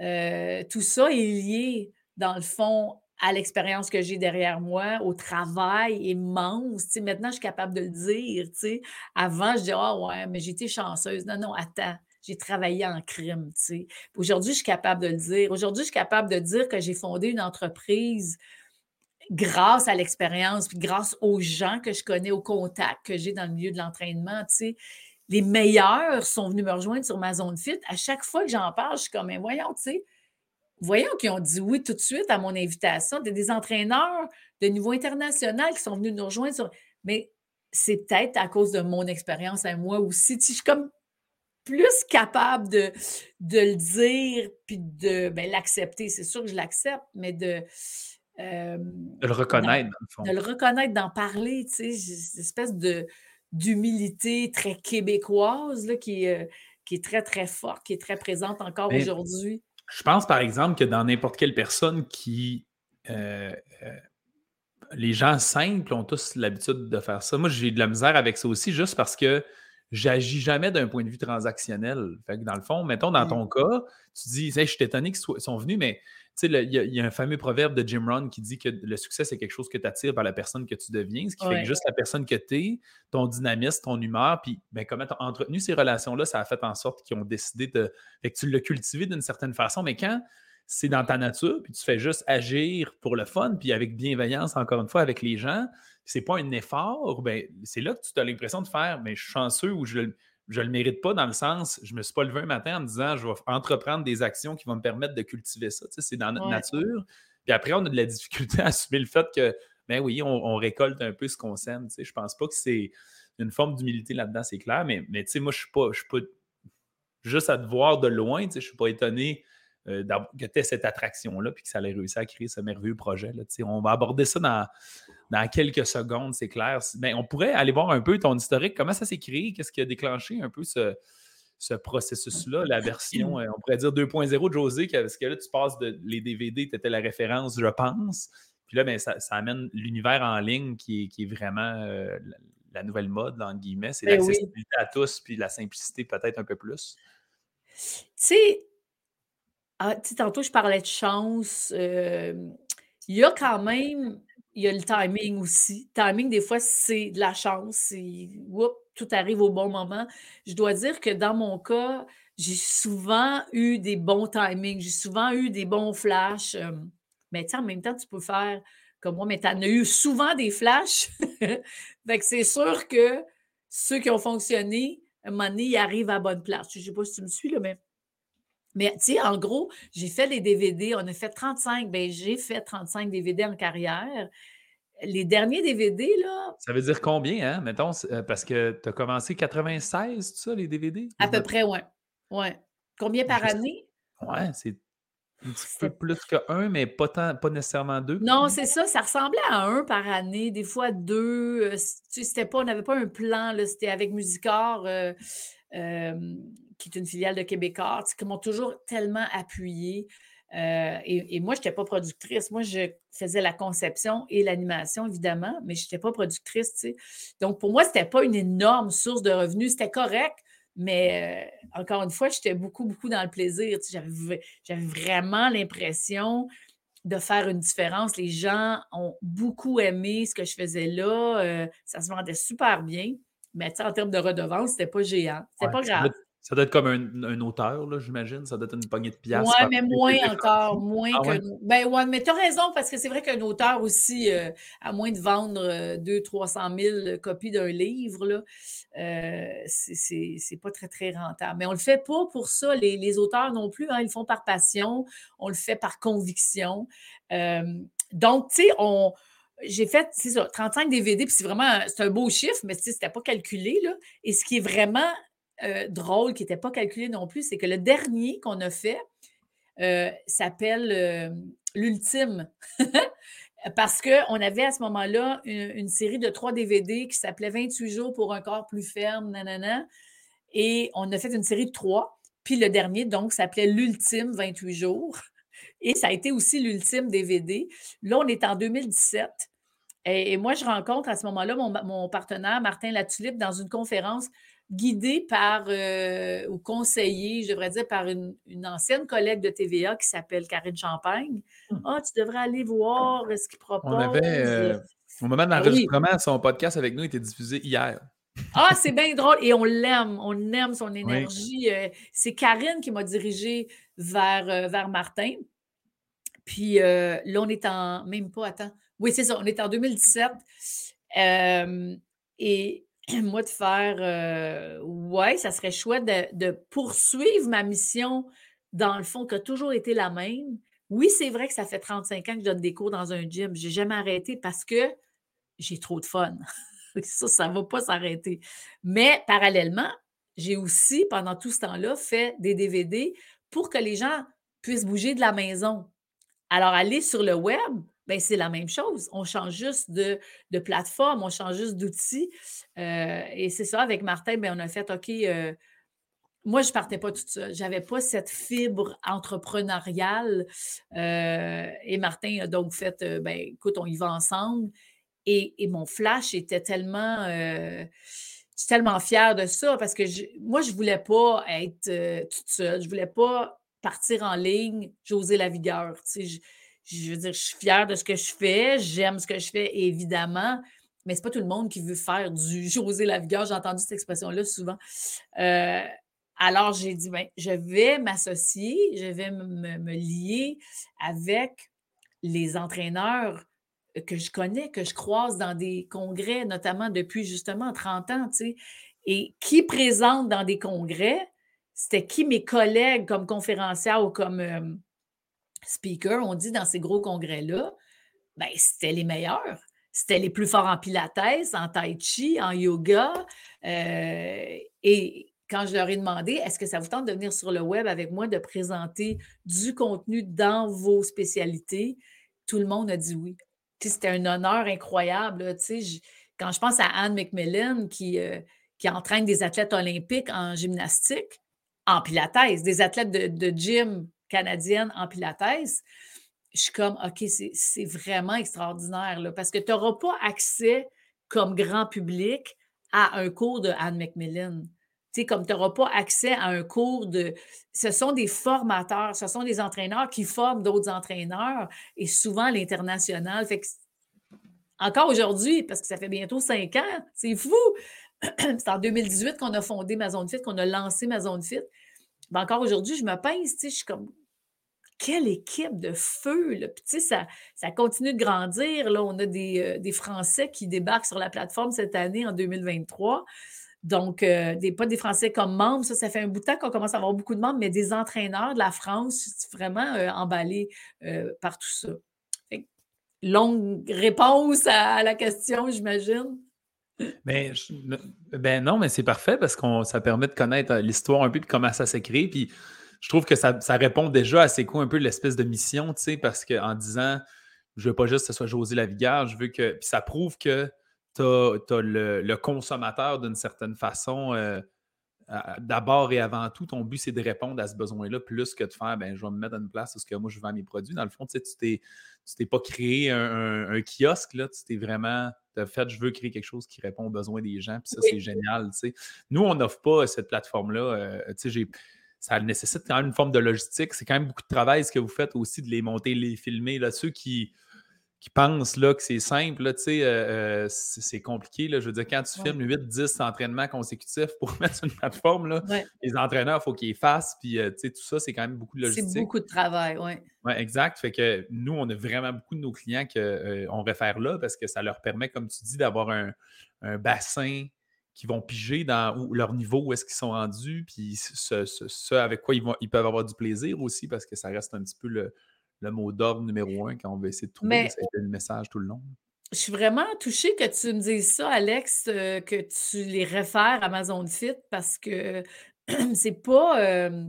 euh, tout ça est lié, dans le fond, à l'expérience que j'ai derrière moi, au travail immense. Maintenant, je suis capable de le dire. Avant, je disais, ah ouais, mais j'étais chanceuse. Non, non, attends. J'ai travaillé en crime, Aujourd'hui, je suis capable de le dire. Aujourd'hui, je suis capable de dire que j'ai fondé une entreprise grâce à l'expérience, puis grâce aux gens que je connais, aux contacts que j'ai dans le milieu de l'entraînement, tu sais, les meilleurs sont venus me rejoindre sur ma zone fit. À chaque fois que j'en parle, je suis comme, mais voyons, tu sais, voyons qu'ils ont dit oui tout de suite à mon invitation. Des, des entraîneurs de niveau international qui sont venus nous rejoindre sur. Mais c'est peut-être à cause de mon expérience à moi aussi. je suis comme plus capable de, de le dire puis de ben, l'accepter. C'est sûr que je l'accepte, mais de de le reconnaître, dans le fond. De le reconnaître, d'en parler, tu sais, cette espèce de, d'humilité très québécoise là, qui, euh, qui est très, très forte, qui est très présente encore aujourd'hui. Je pense, par exemple, que dans n'importe quelle personne qui. Euh, euh, les gens simples ont tous l'habitude de faire ça. Moi, j'ai de la misère avec ça aussi, juste parce que j'agis jamais d'un point de vue transactionnel. Fait que dans le fond, mettons dans ton cas, tu dis, je suis étonné qu'ils sont venus, mais il y, a un fameux proverbe de Jim Rohn qui dit que le succès, c'est quelque chose que tu attires par la personne que tu deviens, ce qui fait que juste la personne que tu es, ton dynamisme, ton humeur, puis ben, comment tu as entretenu ces relations-là, ça a fait en sorte qu'ils ont décidé de. Fait que tu l'as cultivé d'une certaine façon, mais quand c'est dans ta nature, puis tu fais juste agir pour le fun, puis avec bienveillance, encore une fois, avec les gens, c'est pas un effort, ben, c'est là que tu as l'impression de faire, mais je suis chanceux ou je, je ne le mérite pas dans le sens, je ne me suis pas levé un matin en me disant, je vais entreprendre des actions qui vont me permettre de cultiver ça. c'est dans notre nature. Puis après, on a de la difficulté à assumer le fait que, ben oui, on, récolte un peu ce qu'on sème. Je ne pense pas que c'est une forme d'humilité là-dedans, c'est clair. Mais, mais tu sais, moi, je ne suis, pas, juste à te voir de loin. Je ne suis pas étonné euh, que tu aies cette attraction-là, puis que ça allait réussir à créer ce merveilleux projet. Là, on va aborder ça dans, dans quelques secondes, c'est clair. Ben, on pourrait aller voir un peu ton historique, comment ça s'est créé, qu'est-ce qui a déclenché un peu ce, ce processus-là, la version, euh, on pourrait dire 2.0 de José, parce que là, tu passes de les DVD, tu étais la référence, je pense. Puis là, ben, ça, amène l'univers en ligne qui est, vraiment euh, la nouvelle mode, entre guillemets. C'est ben l'accessibilité à tous, puis la simplicité peut-être un peu plus. Tu sais, ah, tantôt, je parlais de chance. il y a quand même, il y a le timing aussi. Timing, des fois, c'est de la chance. tout arrive au bon moment. Je dois dire que dans mon cas, j'ai souvent eu des bons timings. J'ai souvent eu des bons flashs. mais en même temps, tu peux faire comme moi, mais tu en as eu souvent des flashs. c'est sûr que ceux qui ont fonctionné, à un moment donné, ils arrivent à bonne place. Je ne sais pas si tu me suis, là, mais. Mais tu sais, en gros, j'ai fait les DVD, on a fait 35, ben j'ai fait 35 DVD en carrière. Les derniers DVD, là. Ça veut dire combien, hein? Mettons, euh, parce que tu as commencé 96, tout ça, les DVD? À peu près, oui. Ouais. Combien par année? Ouais, c'est un petit peu plus qu'un, mais pas, tant, pas nécessairement deux. Non, c'est ça. Ça ressemblait à un par année, des fois deux. Euh, c'était pas, on n'avait pas un plan. C'était avec Musicor, euh, euh, qui est une filiale de Québécois, qui m'ont toujours tellement appuyé. et, moi, je n'étais pas productrice. Moi, je faisais la conception et l'animation, évidemment, mais je n'étais pas productrice. Donc, pour moi, ce n'était pas une énorme source de revenus. C'était correct. Mais euh, encore une fois, j'étais beaucoup, beaucoup dans le plaisir. J'avais vraiment l'impression de faire une différence. Les gens ont beaucoup aimé ce que je faisais là. Euh, ça se vendait super bien. Mais en termes de redevance, c'était pas géant. C'était pas grave. Ça doit être comme un, auteur, j'imagine. Ça doit être une poignée de piastres. Oui, mais moins encore. Moins ah que. Ben ouais, mais tu as raison, parce que c'est vrai qu'un auteur aussi, euh, à moins de vendre 200 300 000 copies d'un livre, là, euh, c'est pas très, très rentable. Mais on le fait pas pour ça. Les, auteurs non plus, hein, ils le font par passion. On le fait par conviction. Euh, donc, tu sais, on j'ai fait, c'est ça, 35 DVD, puis c'est vraiment, c'est un beau chiffre, mais c'était pas calculé, là. Et ce qui est vraiment euh, drôle qui n'était pas calculé non plus, c'est que le dernier qu'on a fait euh, s'appelle euh, L'Ultime. Parce qu'on avait à ce moment-là une, série de trois DVD qui s'appelait 28 jours pour un corps plus ferme, nanana. Et on a fait une série de trois. Puis le dernier, donc, s'appelait L'Ultime 28 jours. Et ça a été aussi l'ultime DVD. Là, on est en 2017. Et, moi, je rencontre à ce moment-là mon, mon, partenaire, Martin Latulippe, dans une conférence guidé par, euh, ou conseillé, je devrais dire, par une, ancienne collègue de TVA qui s'appelle Karine Champagne. Hum. Ah, tu devrais aller voir ce qu'il propose. On avait, euh, au moment de l'enregistrement, son podcast avec nous était diffusé hier. Ah, c'est bien drôle. Et on l'aime. On aime son énergie. Euh, c'est Karine qui m'a dirigé vers, vers Martin. Puis là, on est en. Même pas, attends. Oui, c'est ça. On est en 2017. et moi, de faire euh, ouais, ça serait chouette de, poursuivre ma mission, dans le fond, qui a toujours été la même. Oui, c'est vrai que ça fait 35 ans que je donne des cours dans un gym. Je n'ai jamais arrêté parce que j'ai trop de fun. ça, ça ne va pas s'arrêter. Mais parallèlement, j'ai aussi, pendant tout ce temps-là, fait des DVD pour que les gens puissent bouger de la maison. Alors, aller sur le web, c'est la même chose. On change juste de, plateforme, on change juste d'outils. Euh, et c'est ça, avec Martin, ben, on a fait OK. Euh, moi, je ne partais pas toute seule. Je n'avais pas cette fibre entrepreneuriale. Euh, et Martin a donc fait ben, écoute, on y va ensemble. Et, mon flash était tellement. je suis tellement fière de ça parce que moi, je ne voulais pas être toute seule. Je ne voulais pas partir en ligne, j'osais la vigueur. Tu sais, je veux dire, je suis fière de ce que je fais, j'aime ce que je fais, évidemment, mais c'est pas tout le monde qui veut faire du José Lavigueur. J'ai entendu cette expression-là souvent. Euh, alors, j'ai dit, ben, je vais m'associer, je vais me, lier avec les entraîneurs que je connais, que je croise dans des congrès, notamment depuis justement 30 ans, tu sais, et qui présentent dans des congrès, c'était qui mes collègues comme conférencière ou comme euh, speaker, on dit dans ces gros congrès-là, ben, c'était les meilleurs. C'était les plus forts en pilates, en tai chi, en yoga. Euh, et quand je leur ai demandé, est-ce que ça vous tente de venir sur le web avec moi, de présenter du contenu dans vos spécialités, tout le monde a dit oui. C'était un honneur incroyable. quand je pense à Anne McMillan qui, euh, qui entraîne des athlètes olympiques en gymnastique, en pilates, des athlètes de gym canadienne en Pilates, je suis comme, OK, c'est vraiment extraordinaire, là, parce que tu n'auras pas accès comme grand public à un cours de Anne McMillan. Tu sais, comme tu n'auras pas accès à un cours de... Ce sont des formateurs, ce sont des entraîneurs qui forment d'autres entraîneurs et souvent l'international. Fait que encore aujourd'hui, parce que ça fait bientôt cinq ans, c'est fou. c'est en 2018 qu'on a fondé ma zone fit, qu'on a lancé ma zone fit. Ben encore aujourd'hui, je me pince, tu sais, je suis comme, quelle équipe de feu! Là. Puis, ça, continue de grandir. Là, on a des, euh, des, Français qui débarquent sur la plateforme cette année, en 2023. Donc, euh, des, pas des Français comme membres, ça, ça fait un bout de temps qu'on commence à avoir beaucoup de membres, mais des entraîneurs de la France, vraiment euh, emballés par tout ça. longue réponse à, la question, j'imagine. Ben, ben, non, mais c'est parfait parce que ça permet de connaître l'histoire un peu de comment ça. Puis je trouve que ça, répond déjà à c'est quoi un peu l'espèce de mission, tu sais, parce qu'en disant, je veux pas juste que ce soit José Lavigueur, je veux que. Puis ça prouve que tu as, le, consommateur d'une certaine façon. Euh, d'abord et avant tout, ton but, c'est de répondre à ce besoin-là plus que de faire, ben, je vais me mettre à une place parce que moi, je vends mes produits. Dans le fond, tu sais, tu t'es pas créé un, kiosque, là, tu t'es vraiment, as fait, je veux créer quelque chose qui répond aux besoins des gens, puis ça, c'est génial, tu sais. Nous, on n'offre pas cette plateforme-là. Euh, tu sais, j'ai ça nécessite quand même une forme de logistique. C'est quand même beaucoup de travail ce que vous faites aussi de les monter, les filmer. Là. Ceux qui, qui pensent là, que c'est simple, là, euh, euh, c'est compliqué. Là. Je veux dire, quand tu filmes 8-10 entraînements consécutifs pour mettre sur une plateforme, là, les entraîneurs, il faut qu'ils fassent. Puis euh, tout ça, c'est quand même beaucoup de logistique. C'est beaucoup de travail, oui. Oui, exact. Fait que nous, on a vraiment beaucoup de nos clients qu'on réfère là parce que ça leur permet, comme tu dis, d'avoir un, un bassin qui vont piger dans leur niveau, où est-ce qu'ils sont rendus, puis ce, avec quoi ils, vont, ils peuvent avoir du plaisir aussi, parce que ça reste un petit peu le, mot d'ordre numéro un quand on veut essayer de trouver Mais, le message tout le long. Je suis vraiment touchée que tu me dises ça, Alex, euh, que tu les réfères à Amazon Fit, parce que c'est pas. Euh,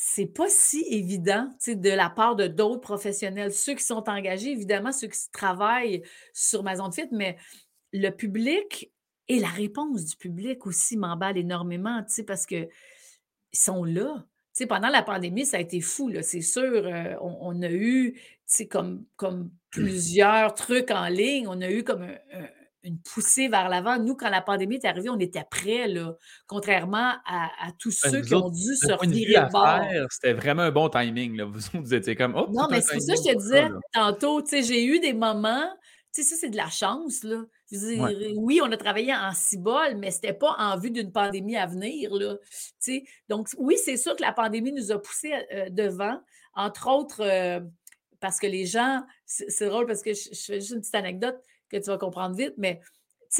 c'est pas si évident de la part de d'autres professionnels. Ceux qui sont engagés, évidemment, ceux qui travaillent sur Amazon Fit, mais le public et la réponse du public aussi m'emballe énormément, tu sais, parce qu'ils sont là. Tu sais, pendant la pandémie, ça a été fou, là, c'est sûr. Euh, on, a eu, tu sais, comme, comme plusieurs trucs en ligne, on a eu comme une poussée vers l'avant. Nous, quand la pandémie est arrivée, on était prêts, là, contrairement à, tous ben, ceux qui ont dû se retirer bord. C'était vraiment un bon timing. Là. Vous, vous étiez comme, oh, Non, mais c'est ça que je te disais tantôt. Tu sais, j'ai eu des moments, tu sais, ça, c'est de la chance, là. Oui, on a travaillé en cibole, mais ce n'était pas en vue d'une pandémie à venir. Là, Donc, oui, c'est sûr que la pandémie nous a poussés euh, devant, entre autres, euh, parce que les gens, c'est drôle parce que je, fais juste une petite anecdote que tu vas comprendre vite, mais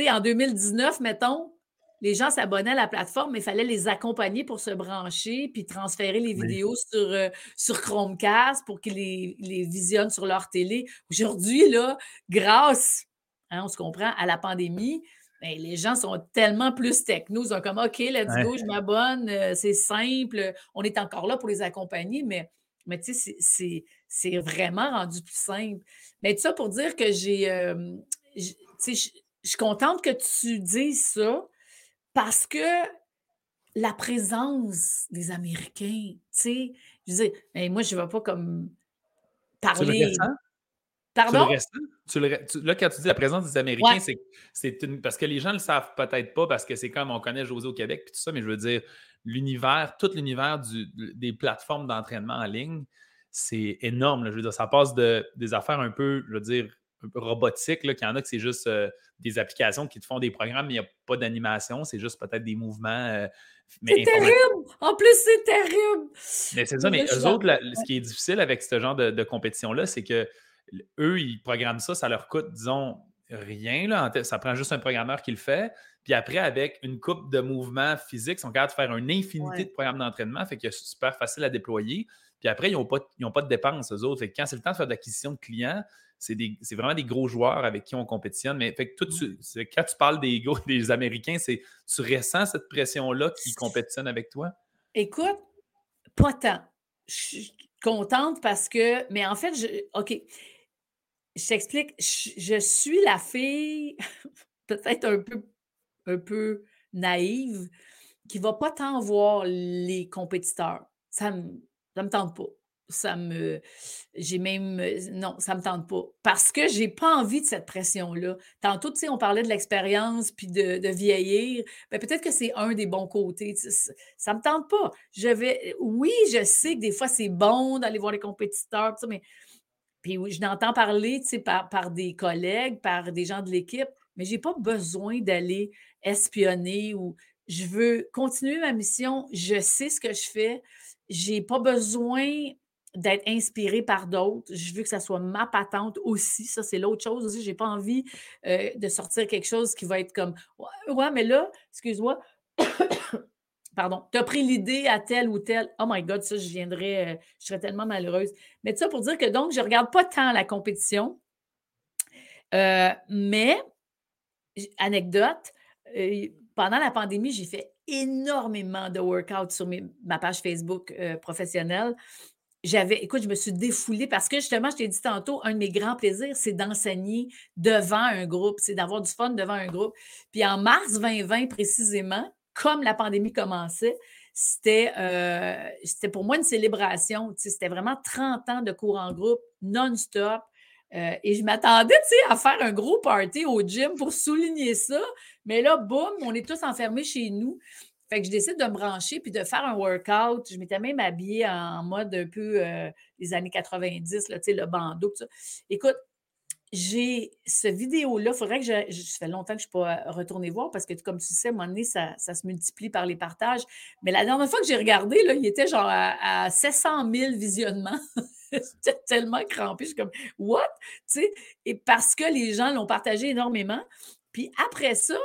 en 2019, mettons, les gens s'abonnaient à la plateforme, mais il fallait les accompagner pour se brancher, puis transférer les vidéos sur, euh, sur Chromecast pour qu'ils les, les, visionnent sur leur télé. Aujourd'hui, là, grâce Hein, on se comprend, à la pandémie, ben, les gens sont tellement plus techno. Ils sont comme OK, let's go, je m'abonne, euh, c'est simple. On est encore là pour les accompagner, mais, mais tu sais, c'est vraiment rendu plus simple. Mais tout ça pour dire que j'ai. Euh, tu sais, je suis contente que tu dises ça parce que la présence des Américains, tu sais, je veux dire, moi, je ne vais pas comme parler. Pardon? là, quand tu dis la présence des Américains, c'est une. Parce que les gens ne le savent peut-être pas, parce que c'est comme on connaît José au Québec et tout ça, mais je veux dire, l'univers, tout l'univers des plateformes d'entraînement en ligne, c'est énorme. je veux dire, ça passe de, des affaires un peu, je veux dire, un peu robotiques, qu'il y en a que c'est juste euh, des applications qui te font des programmes, mais il n'y a pas d'animation, c'est juste peut-être des mouvements. Euh, c'est terrible! En plus, c'est terrible! Mais c'est ça, mais eux autres, ce qui est difficile avec ce genre de compétition-là, c'est que eux, ils programment ça, ça leur coûte, disons, rien. Là, ça prend juste un programmeur qui le fait. Puis après, avec une coupe de mouvements physiques, ils sont capables de faire une infinité de programmes d'entraînement. Fait que c'est super facile à déployer. Puis après, ils n'ont pas, pas, de dépenses, eux autres. Fait que quand c'est le temps de faire de l'acquisition de clients, c'est vraiment des gros joueurs avec qui on compétitionne. Mais fait que tout, mmh. quand tu parles des, des Américains, c'est tu ressens cette pression-là qui compétitionne avec toi? Écoute, pas tant. Je suis contente parce que, mais en fait, je, OK, je t'explique, je, suis la fille, peut-être un peu, un peu naïve, qui ne va pas tant voir les compétiteurs. Ça ne me, tente pas. Ça me. J'ai même. Non, ça ne me tente pas. Parce que je n'ai pas envie de cette pression-là. Tantôt, tu sais, on parlait de l'expérience puis de, vieillir. Ben, peut-être que c'est un des bons côtés. Ça ne me tente pas. Je vais. Oui, je sais que des fois, c'est bon d'aller voir les compétiteurs, mais puis je n'entends parler par, par des collègues, par des gens de l'équipe, mais je n'ai pas besoin d'aller espionner ou je veux continuer ma mission. Je sais ce que je fais. Je n'ai pas besoin d'être inspiré par d'autres. Je veux que ça soit ma patente aussi. Ça, c'est l'autre chose aussi. Je n'ai pas envie euh, de sortir quelque chose qui va être comme Ouais, mais là, excuse-moi. Pardon, tu as pris l'idée à tel ou tel. Oh my God, ça, je viendrais, euh, je serais tellement malheureuse. Mais ça pour dire que donc, je ne regarde pas tant la compétition. Euh, mais, anecdote, pendant la pandémie, j'ai fait énormément de workouts sur ma page Facebook professionnelle j'avais, écoute, je me suis défoulée parce que justement, je t'ai dit tantôt, un de mes grands plaisirs, c'est d'enseigner devant un groupe, c'est d'avoir du fun devant un groupe. Puis en mars 2020, précisément, comme la pandémie commençait, c'était, euh, c'était pour moi une célébration. C'était vraiment 30 ans de cours en groupe, non-stop. Euh, et je m'attendais, à faire un gros party au gym pour souligner ça. Mais là, boum, on est tous enfermés chez nous. Fait que je décide de me brancher puis de faire un workout. Je m'étais même habillée en mode un peu euh, des années 90, là, le bandeau, tout ça. Écoute, j'ai ce vidéo-là, il faudrait que je, je. Ça fait longtemps que je ne suis pas retournée voir parce que, comme tu sais, à un moment donné, ça, se multiplie par les partages. Mais la dernière fois que j'ai regardé, là, il était genre à, 700 000 visionnements. J'étais tellement crampée. Je suis comme, what? Et parce que les gens l'ont partagé énormément. Puis après ça,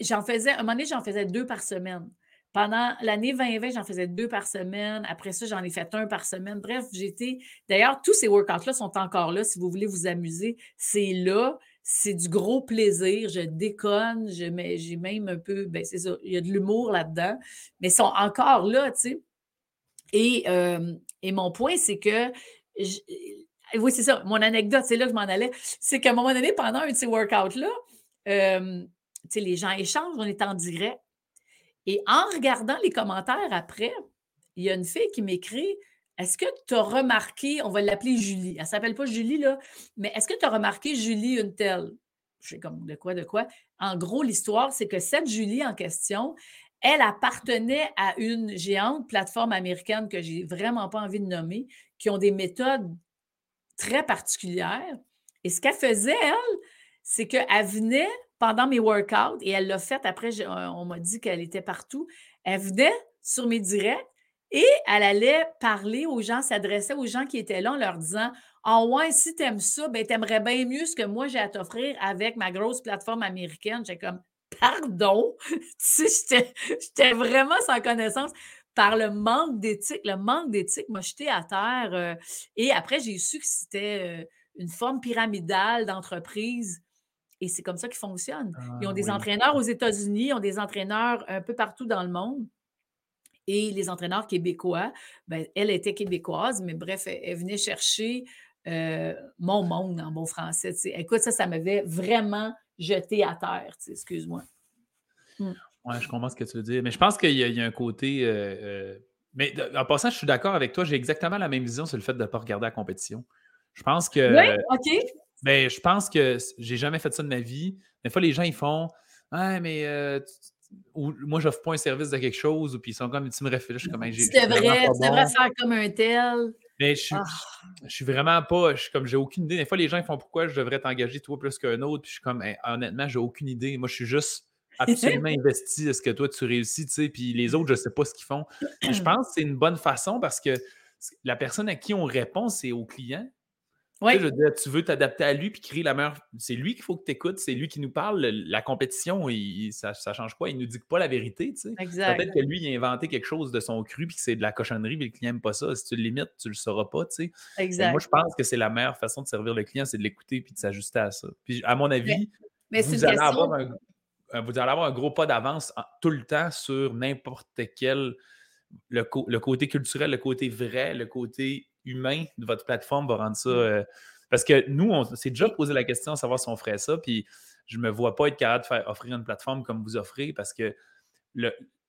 j'en faisais, un moment donné, j'en faisais deux par semaine. Pendant l'année 2020, j'en faisais deux par semaine. Après ça, j'en ai fait un par semaine. Bref, j'étais. D'ailleurs, tous ces workouts-là sont encore là si vous voulez vous amuser. C'est là. C'est du gros plaisir. Je déconne. J'ai même un peu. Ben, c'est ça. Il y a de l'humour là-dedans. Mais ils sont encore là, tu sais. Et, euh, et mon point, c'est que. oui, c'est ça. Mon anecdote, c'est là que je m'en allais. C'est qu'à un moment donné, pendant un de ces workouts-là, euh, les gens échangent, on est en direct. Et en regardant les commentaires après, il y a une fille qui m'écrit Est-ce que tu as remarqué, on va l'appeler Julie, elle ne s'appelle pas Julie, là, mais est-ce que tu as remarqué Julie une telle? Je sais comme de quoi, de quoi? En gros, l'histoire, c'est que cette Julie en question, elle appartenait à une géante plateforme américaine que j'ai vraiment pas envie de nommer, qui ont des méthodes très particulières. Et ce qu'elle faisait, elle, c'est qu'elle venait pendant mes workouts, et elle l'a fait après, on m'a dit qu'elle était partout, elle venait sur mes directs et elle allait parler aux gens, s'adressait aux gens qui étaient là en leur disant Ah ouais, si t'aimes ça, ben t'aimerais bien mieux ce que moi j'ai à t'offrir avec ma grosse plateforme américaine. J'ai comme Pardon, j'étais vraiment sans connaissance par le manque d'éthique. Le manque d'éthique m'a jeté à terre. Euh, et après, j'ai su que c'était euh, une forme pyramidale d'entreprise et c'est comme ça qu'ils fonctionnent. ils ont ah des entraîneurs aux États-Unis, ils ont des entraîneurs un peu partout dans le monde. Et les entraîneurs québécois, ben, elle était québécoise, mais bref, elle, venait chercher euh, mon monde en bon français. Écoute, ça, ça m'avait vraiment jeté à terre, excuse-moi. Mmh. Oui, je comprends ce que tu veux dire. Mais je pense qu'il y, a un côté. Euh, euh, mais en passant, je suis d'accord avec toi. J'ai exactement la même vision sur le fait de ne pas regarder la compétition. Je pense que. Oui, OK. Mais je pense que j'ai jamais fait ça de ma vie. Des fois, les gens, ils font Ah, mais euh, ou, moi, j'offre pas un service de quelque chose, ou puis ils sont comme, tu me réfléchis comme un Tu devrais, tu devrais faire comme un tel. Mais je suis, ah. je suis vraiment pas, je suis comme, j'ai aucune idée. Des fois, les gens ils font pourquoi je devrais t'engager toi plus qu'un autre, puis je suis comme, honnêtement, j'ai aucune idée. Moi, je suis juste absolument investi à ce que toi tu réussis, tu sais, puis les autres, je sais pas ce qu'ils font. je pense que c'est une bonne façon parce que la personne à qui on répond, c'est au client. Tu, veux t'adapter à lui puis créer la meilleure. C'est lui qu'il faut que tu écoutes, c'est lui qui nous parle. La compétition, ça, ne change pas. Il nous dit pas la vérité. Peut-être que lui, il a inventé quelque chose de son cru puis que c'est de la cochonnerie mais le client n'aime pas ça. Si tu le limites, tu le sauras pas. Moi, je pense que c'est la meilleure façon de servir le client, c'est de l'écouter puis de s'ajuster à ça. Puis, à mon avis, vous, allez avoir un, vous allez avoir un gros pas d'avance tout le temps sur n'importe quel. Le, le côté culturel, le côté vrai, le côté humain de votre plateforme va rendre ça. Mm. Euh, parce que nous, on s'est déjà posé la question de savoir si on ferait ça, puis je ne me vois pas être capable de faire offrir une plateforme comme vous offrez parce que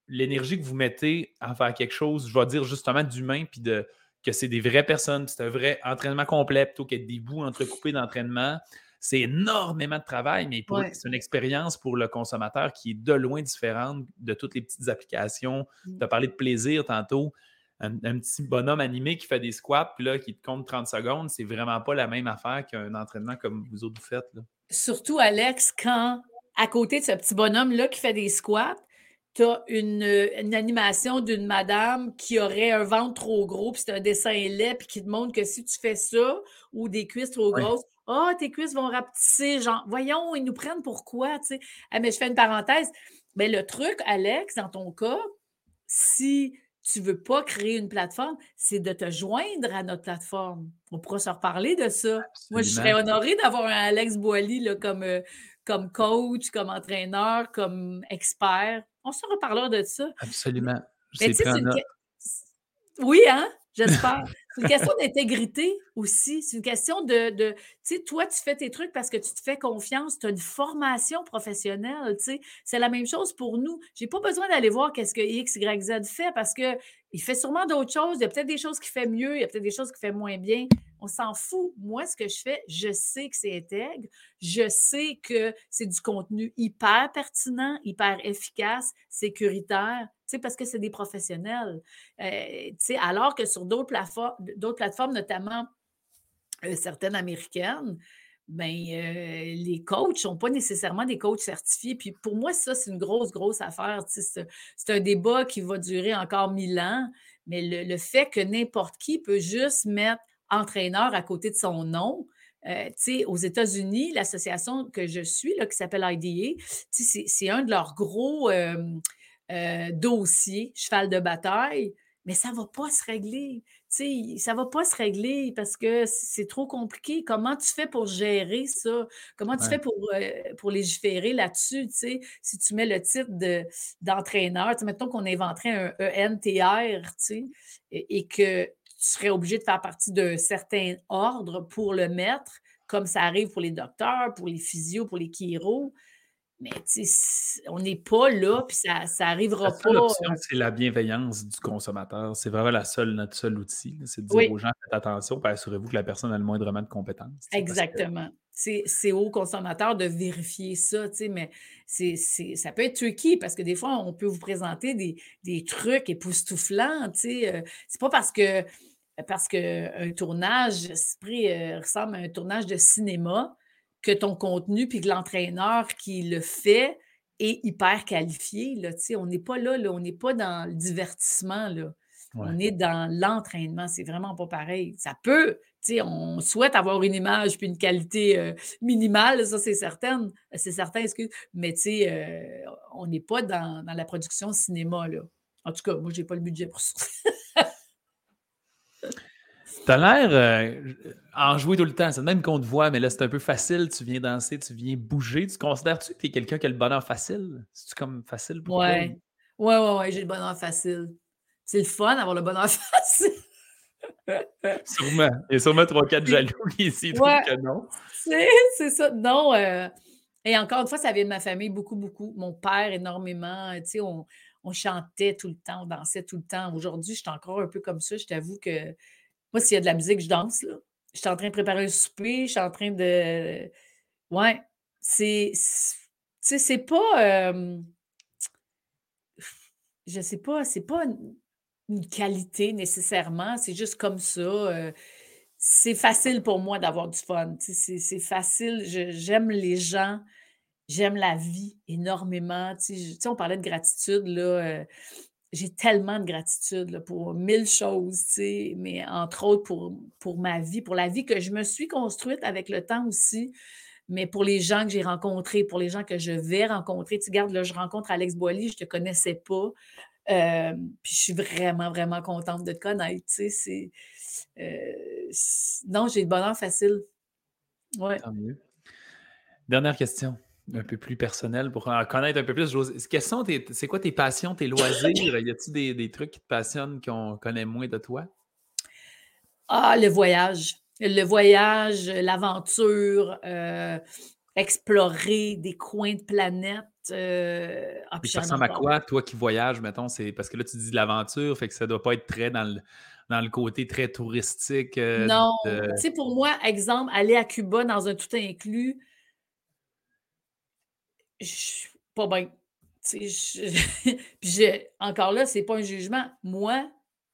l'énergie que vous mettez à faire quelque chose, je vais dire justement d'humain, puis de, que c'est des vraies personnes, c'est un vrai entraînement complet plutôt qu'être des bouts entrecoupés d'entraînement. C'est énormément de travail, mais c'est une expérience pour le consommateur qui est de loin différente de toutes les petites applications. Mm. Tu as parlé de plaisir tantôt un, petit bonhomme animé qui fait des squats, puis là, qui te compte 30 secondes, c'est vraiment pas la même affaire qu'un entraînement comme vous autres vous faites. Surtout, Alex, quand à côté de ce petit bonhomme-là qui fait des squats, tu as une, une animation d'une madame qui aurait un ventre trop gros, puis c'est un dessin laid, puis qui te montre que si tu fais ça, ou des cuisses trop grosses, ah, tes cuisses vont rapetisser, genre, voyons, ils nous prennent pourquoi, tu sais. Ah, mais je fais une parenthèse. Mais le truc, Alex, dans ton cas, si tu ne veux pas créer une plateforme, c'est de te joindre à notre plateforme. On pourra se reparler de ça. Moi, je serais honorée d'avoir un Alex Boily là, comme, euh, comme coach, comme entraîneur, comme expert. On se reparlera de ça. Absolument. Mais une Oui, hein? J'espère. C'est une question d'intégrité aussi. C'est une question de, de- tu sais, toi, tu fais tes trucs parce que tu te fais confiance. Tu as une formation professionnelle, tu. C'est la même chose pour nous. J'ai pas besoin d'aller voir qu'est-ce que X, Y, Z fait parce que il fait sûrement d'autres choses. Il y a peut-être des choses qu'il fait mieux, il y a peut-être des choses qu'il fait moins bien. On s'en fout. Moi, ce que je fais, je sais que c'est intègre. Je sais que c'est du contenu hyper pertinent, hyper efficace, sécuritaire, parce que c'est des professionnels. Euh, alors que sur d'autres plateformes, plateformes, notamment euh, certaines américaines, ben, euh, les coachs ne sont pas nécessairement des coachs certifiés. Puis pour moi, ça, c'est une grosse, grosse affaire. C'est c'est un débat qui va durer encore mille ans. Mais le, le fait que n'importe qui peut juste mettre entraîneur à côté de son nom, euh, aux États-Unis, l'association que je suis, là, qui s'appelle IDA, c'est un de leurs gros euh, euh, dossiers, cheval de bataille, mais ça ne va pas se régler. Ça ne va pas se régler parce que c'est trop compliqué. Comment tu fais pour gérer ça? Comment tu Ouais. fais pour, euh, pour légiférer là-dessus? Si tu mets le titre de- d'entraîneur, tu sais, mettons qu'on inventerait un ENTR, et que tu serais obligé de faire partie d'un certain ordre pour le mettre, comme ça arrive pour les docteurs, pour les physios, pour les chiro. Mais on n'est pas là, puis ça n'arrivera seule pas. option, c'est la bienveillance du consommateur. C'est vraiment la seule, notre seul outil. C'est de dire Oui, aux gens, faites attention, puis assurez-vous que la personne a le moindrement de compétences. que exactement. C'est c'est au consommateur de vérifier ça, tu sais, mais c'est, c'est- ça peut être tricky parce que des fois, on peut vous présenter des, des trucs époustouflants, tu sais. euh, c'est pas parce que parce qu'un tournage esprit, euh, ressemble à un tournage de cinéma que ton contenu puis que l'entraîneur qui le fait est hyper qualifié, là. On n'est pas là, là, on n'est pas dans le divertissement, là. ouais. On est dans l'entraînement, c'est vraiment pas pareil. Ça peut, on souhaite avoir une image puis une qualité euh, minimale, ça c'est certain, c'est certain, excuse, mais tu sais, euh, on n'est pas dans, dans la production cinéma, là. En tout cas, moi, j'ai pas le budget pour ça. T'as l'air euh, enjoué tout le temps. C'est même qu'on te voit, mais là, c'est un peu facile. Tu viens danser, tu viens bouger. Tu considères-tu que tu es quelqu'un qui a le bonheur facile? C'est-tu comme facile pour toi? Ouais, ou- ouais, ouais, ouais, j'ai le bonheur facile. C'est le fun d'avoir le bonheur facile. Sûrement. Il y a sûrement 3-4 C'est- jaloux qui ici Ouais, que non. c'est c'est ça. Non, euh, et encore une fois, ça vient de ma famille beaucoup, beaucoup. Mon père, énormément. Tu sais, on, on chantait tout le temps, on dansait tout le temps. Aujourd'hui, je suis encore un peu comme ça. Je t'avoue que moi, s'il y a de la musique, je danse, là. Je suis en train de préparer un souper, je suis en train de. Ouais, c'est. Tu sais, c'est pas. euh, je sais pas, c'est pas une, qualité nécessairement, c'est juste comme ça. euh, c'est facile pour moi d'avoir du fun. C'est facile. J'aime les gens, j'aime la vie énormément. Tu sais, on parlait de gratitude, là. euh, j'ai tellement de gratitude pour mille choses, tu sais, mais entre autres pour, pour ma vie, pour la vie que je me suis construite avec le temps aussi, mais pour les gens que j'ai rencontrés, pour les gens que je vais rencontrer. Tu regarde, là, je rencontre Alex Boily, je ne te connaissais pas. euh, puis je suis vraiment, vraiment contente de te connaître. Tu sais, c'est. euh, non, j'ai le bonheur facile. Ouais. Tant mieux. Dernière question, un peu plus personnelle pour en connaître un peu plus. Quelles sont tes- c'est quoi tes passions, tes loisirs? y a-t-il des, des trucs qui te passionnent qu'on connaît moins de toi? Ah, le voyage. Le voyage, l'aventure, euh, explorer des coins de planète. euh, ah, Puis ça ressemble à quoi, toi qui voyages, mettons? C'est parce que là, tu dis de l'aventure, fait que ça doit pas être très dans le, dans le côté très touristique. euh, Non, de- tu sais, pour moi, exemple, aller à Cuba dans un tout inclus, je suis pas bien. Je- Puis j'ai- encore là, c'est pas un jugement. Moi,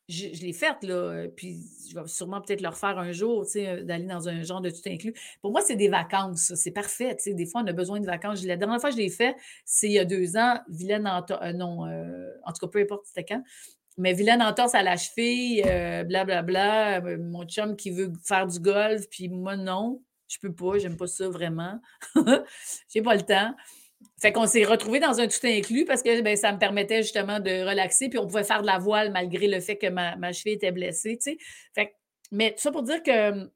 je, l'ai faite, là, puis je vais sûrement peut-être le refaire un jour, sais, d'aller dans un genre de tout inclus. Pour moi, c'est des vacances, c'est parfait. Des fois, on a besoin de vacances. La dernière fois que je l'ai fait, c'est il y a deux ans, Vilaine en euh, non, euh, en tout cas, peu importe c'était quand, mais Vilaine entorse à la cheville, blablabla, bla, bla, mon chum qui veut faire du golf, puis moi, non, je peux pas, j'aime pas ça vraiment. J'ai pas le temps. Fait qu'on s'est retrouvés dans un tout inclus parce que ben, ça me permettait justement de relaxer, puis on pouvait faire de la voile malgré le fait que ma, ma cheville était blessée. Tu sais. fait, mais tout ça pour dire que hum,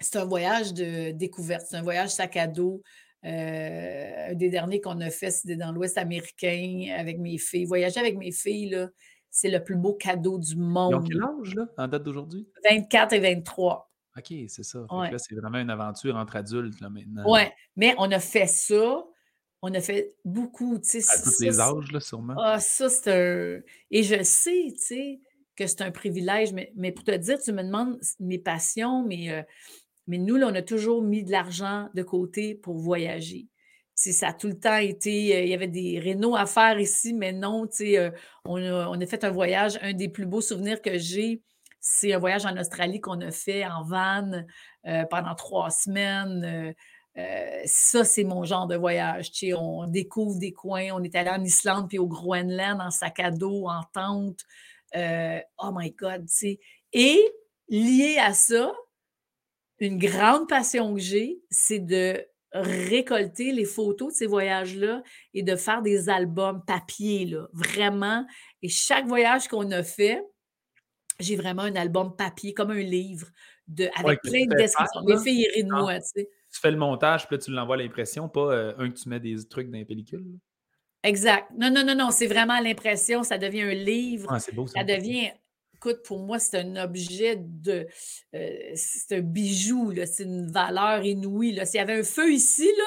c'est un voyage de découverte, c'est un voyage sac à dos. Euh, un des derniers qu'on a fait, c'était dans l'Ouest américain avec mes filles. Voyager avec mes filles, là, c'est le plus beau cadeau du monde. Ils ont quel âge, là, en date d'aujourd'hui? 24 et 23. OK, c'est ça. Là, c'est vraiment une aventure entre adultes, là, maintenant. Oui, mais on a fait ça on a fait beaucoup, tu sais. À tous les âges, là, sûrement. Ah, ça, c'est un. Et je sais, tu sais, que c'est un privilège, mais, mais, pour te dire, tu me demandes mes passions, mais, euh, mais nous, là, on a toujours mis de l'argent de côté pour voyager. sais, ça a tout le temps été, euh, il y avait des rénaux à faire ici, mais non, tu sais, euh, on, a, on, a, fait un voyage, un des plus beaux souvenirs que j'ai, c'est un voyage en Australie qu'on a fait en van pendant trois semaines. Euh, ça, c'est mon genre de voyage. Tu sais, on découvre des coins. On est allé en Islande puis au Groenland en sac à dos, en tente. Euh, oh my God, tu sais. Et lié à ça, une grande passion que j'ai, c'est de récolter les photos de ces voyages-là et de faire des albums papier, là, vraiment. Et chaque voyage qu'on a fait, j'ai vraiment un album papier, comme un livre, de, avec plein de descriptions. Mes filles rient de moi, tu sais tu fais le montage, puis là, tu l'envoies à l'impression, pas euh, un que tu mets des trucs dans les pellicules. Exact. Non, non, non, non, c'est vraiment l'impression, ça devient un livre. Ah, c'est beau, ça. ça devient, écoute, pour moi, c'est un objet de. Euh, c'est un bijou, c'est une valeur inouïe. S'il y avait un feu ici, là,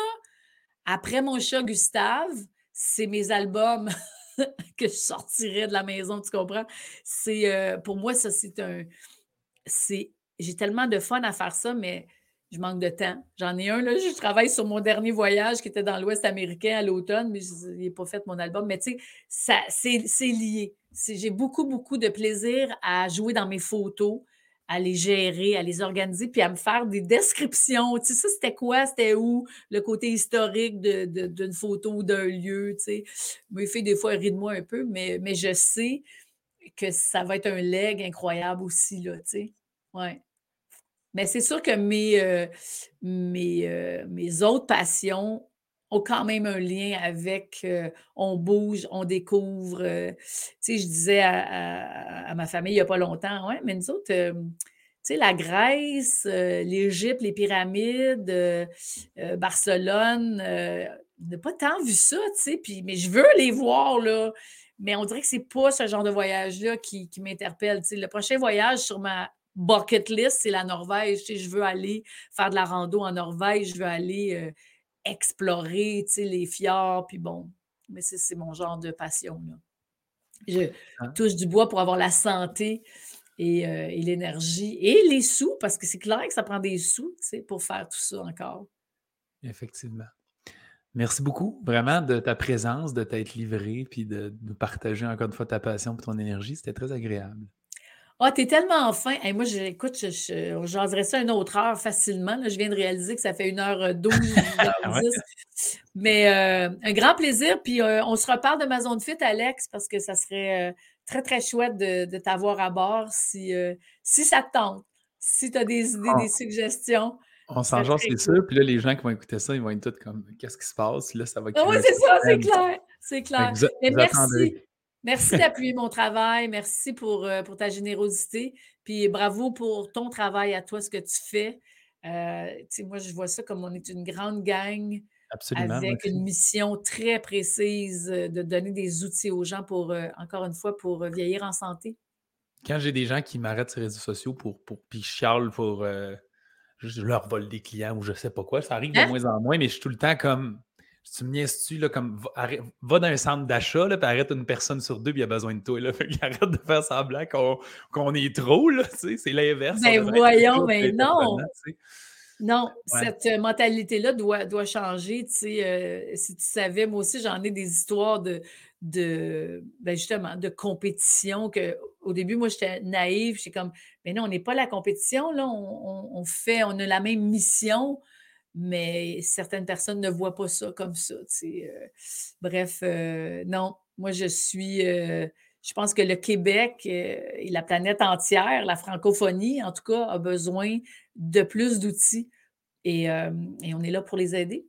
après mon chat Gustave, c'est mes albums que je sortirais de la maison, tu comprends? C'est euh, pour moi, ça, c'est un. C'est. J'ai tellement de fun à faire ça, mais je manque de temps. J'en ai un, là, je travaille sur mon dernier voyage qui était dans l'Ouest américain à l'automne, mais je n'ai pas fait mon album. Mais tu sais, c'est lié. J'ai beaucoup, beaucoup de plaisir à jouer dans mes photos, à les gérer, à les organiser, puis à me faire des descriptions. Tu sais, c'était quoi? C'était où? Le côté historique d'une photo ou d'un lieu, tu sais. Mes filles, des fois, elles rient de moi un peu, mais, mais je sais que ça va être un leg incroyable aussi, là, tu sais. Ouais. Mais c'est sûr que mes, euh, euh, mes, autres passions ont quand même un lien avec euh, on bouge, on découvre. tu je disais à, ma famille il n'y a pas longtemps, ouais, mais nous autres, la Grèce, l'Égypte, les pyramides, Barcelone, on n'a pas tant vu ça, tu mais je veux les voir. Mais on dirait que c'est pas ce genre de voyage-là qui, m'interpelle. Le prochain voyage sur ma bucket list, c'est la Norvège. Tu je veux aller faire de la rando en Norvège, je veux aller euh, explorer tu les fjords, puis bon. Mais c'est mon genre de passion. Là. Je ah. touche du bois pour avoir la santé et, euh, et l'énergie et les sous, parce que c'est clair que ça prend des sous pour faire tout ça encore. Effectivement. Merci beaucoup, vraiment, de ta présence, de t'être livré, puis de, de partager encore une fois ta passion et ton énergie. C'était très agréable. Ah, t'es tellement fin. et moi, écoute, j'en dirais ça une autre heure facilement. je viens de réaliser que ça fait 1h12, euh, 1h10. Mais euh, un grand plaisir. Puis euh, on se reparle de ma zone fit, Alex, parce que ça serait très, très chouette de, t'avoir à bord si, si ça te tente. Si tu as des idées, des ah. suggestions. On s'en genre, c'est sûr. Puis là, les gens qui vont écouter ça, ils vont être tous comme Qu'est-ce qui se passe? Là, ça va ah oui, c'est ça, c'est clair. C'est clair. Mais merci. Merci d'appuyer mon travail. Merci pour, euh, pour ta générosité. Puis bravo pour ton travail à toi, ce que tu fais. Euh, moi, je vois ça comme on est une grande gang avec une mission très précise euh, de donner des outils aux gens pour, encore une fois, pour vieillir en santé. Quand j'ai des gens qui m'arrêtent sur les réseaux sociaux pour, pour puis pour je leur vole des clients ou je sais pas quoi, ça arrive de hein? moins en moins, mais je suis tout le temps comme tu me niaises-tu, là, comme, va, dans un centre d'achat, là, puis arrête une personne sur deux, puis il a besoin de toi, là. Fait arrête de faire semblant qu'on est trop, là, tu sais, c'est l'inverse. Ben voyons, mais non! Non, cette euh, mentalité-là doit, doit changer. Tu sais, euh, si tu savais, moi aussi, j'en ai des histoires de, de ben justement, de compétition que au début, moi, j'étais naïve. J'étais comme, mais non, on n'est pas la compétition, là. On, fait, on a la même mission, mais certaines personnes ne voient pas ça comme ça. Euh. bref, euh, non, moi, je suis. Euh, je pense que le Québec et la planète entière, la francophonie, en tout cas, a besoin de plus d'outils. Et, et on est là pour les aider.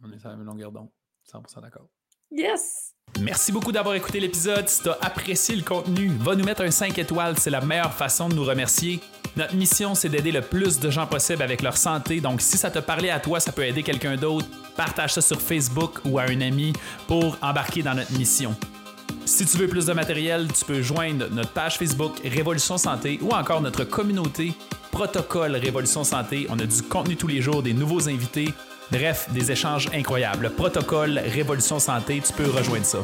On est sur la même longueur d'onde. 100% d'accord. Yes! Merci beaucoup d'avoir écouté l'épisode. Si tu as apprécié le contenu, va nous mettre un 5 étoiles, c'est la meilleure façon de nous remercier. Notre mission, c'est d'aider le plus de gens possible avec leur santé. Donc, si ça te parlait à toi, ça peut aider quelqu'un d'autre. Partage ça sur Facebook ou à un ami pour embarquer dans notre mission. Si tu veux plus de matériel, tu peux joindre notre page Facebook Révolution Santé ou encore notre communauté Protocole Révolution Santé. On a du contenu tous les jours, des nouveaux invités. Bref, des échanges incroyables. Protocole Révolution Santé, tu peux rejoindre ça.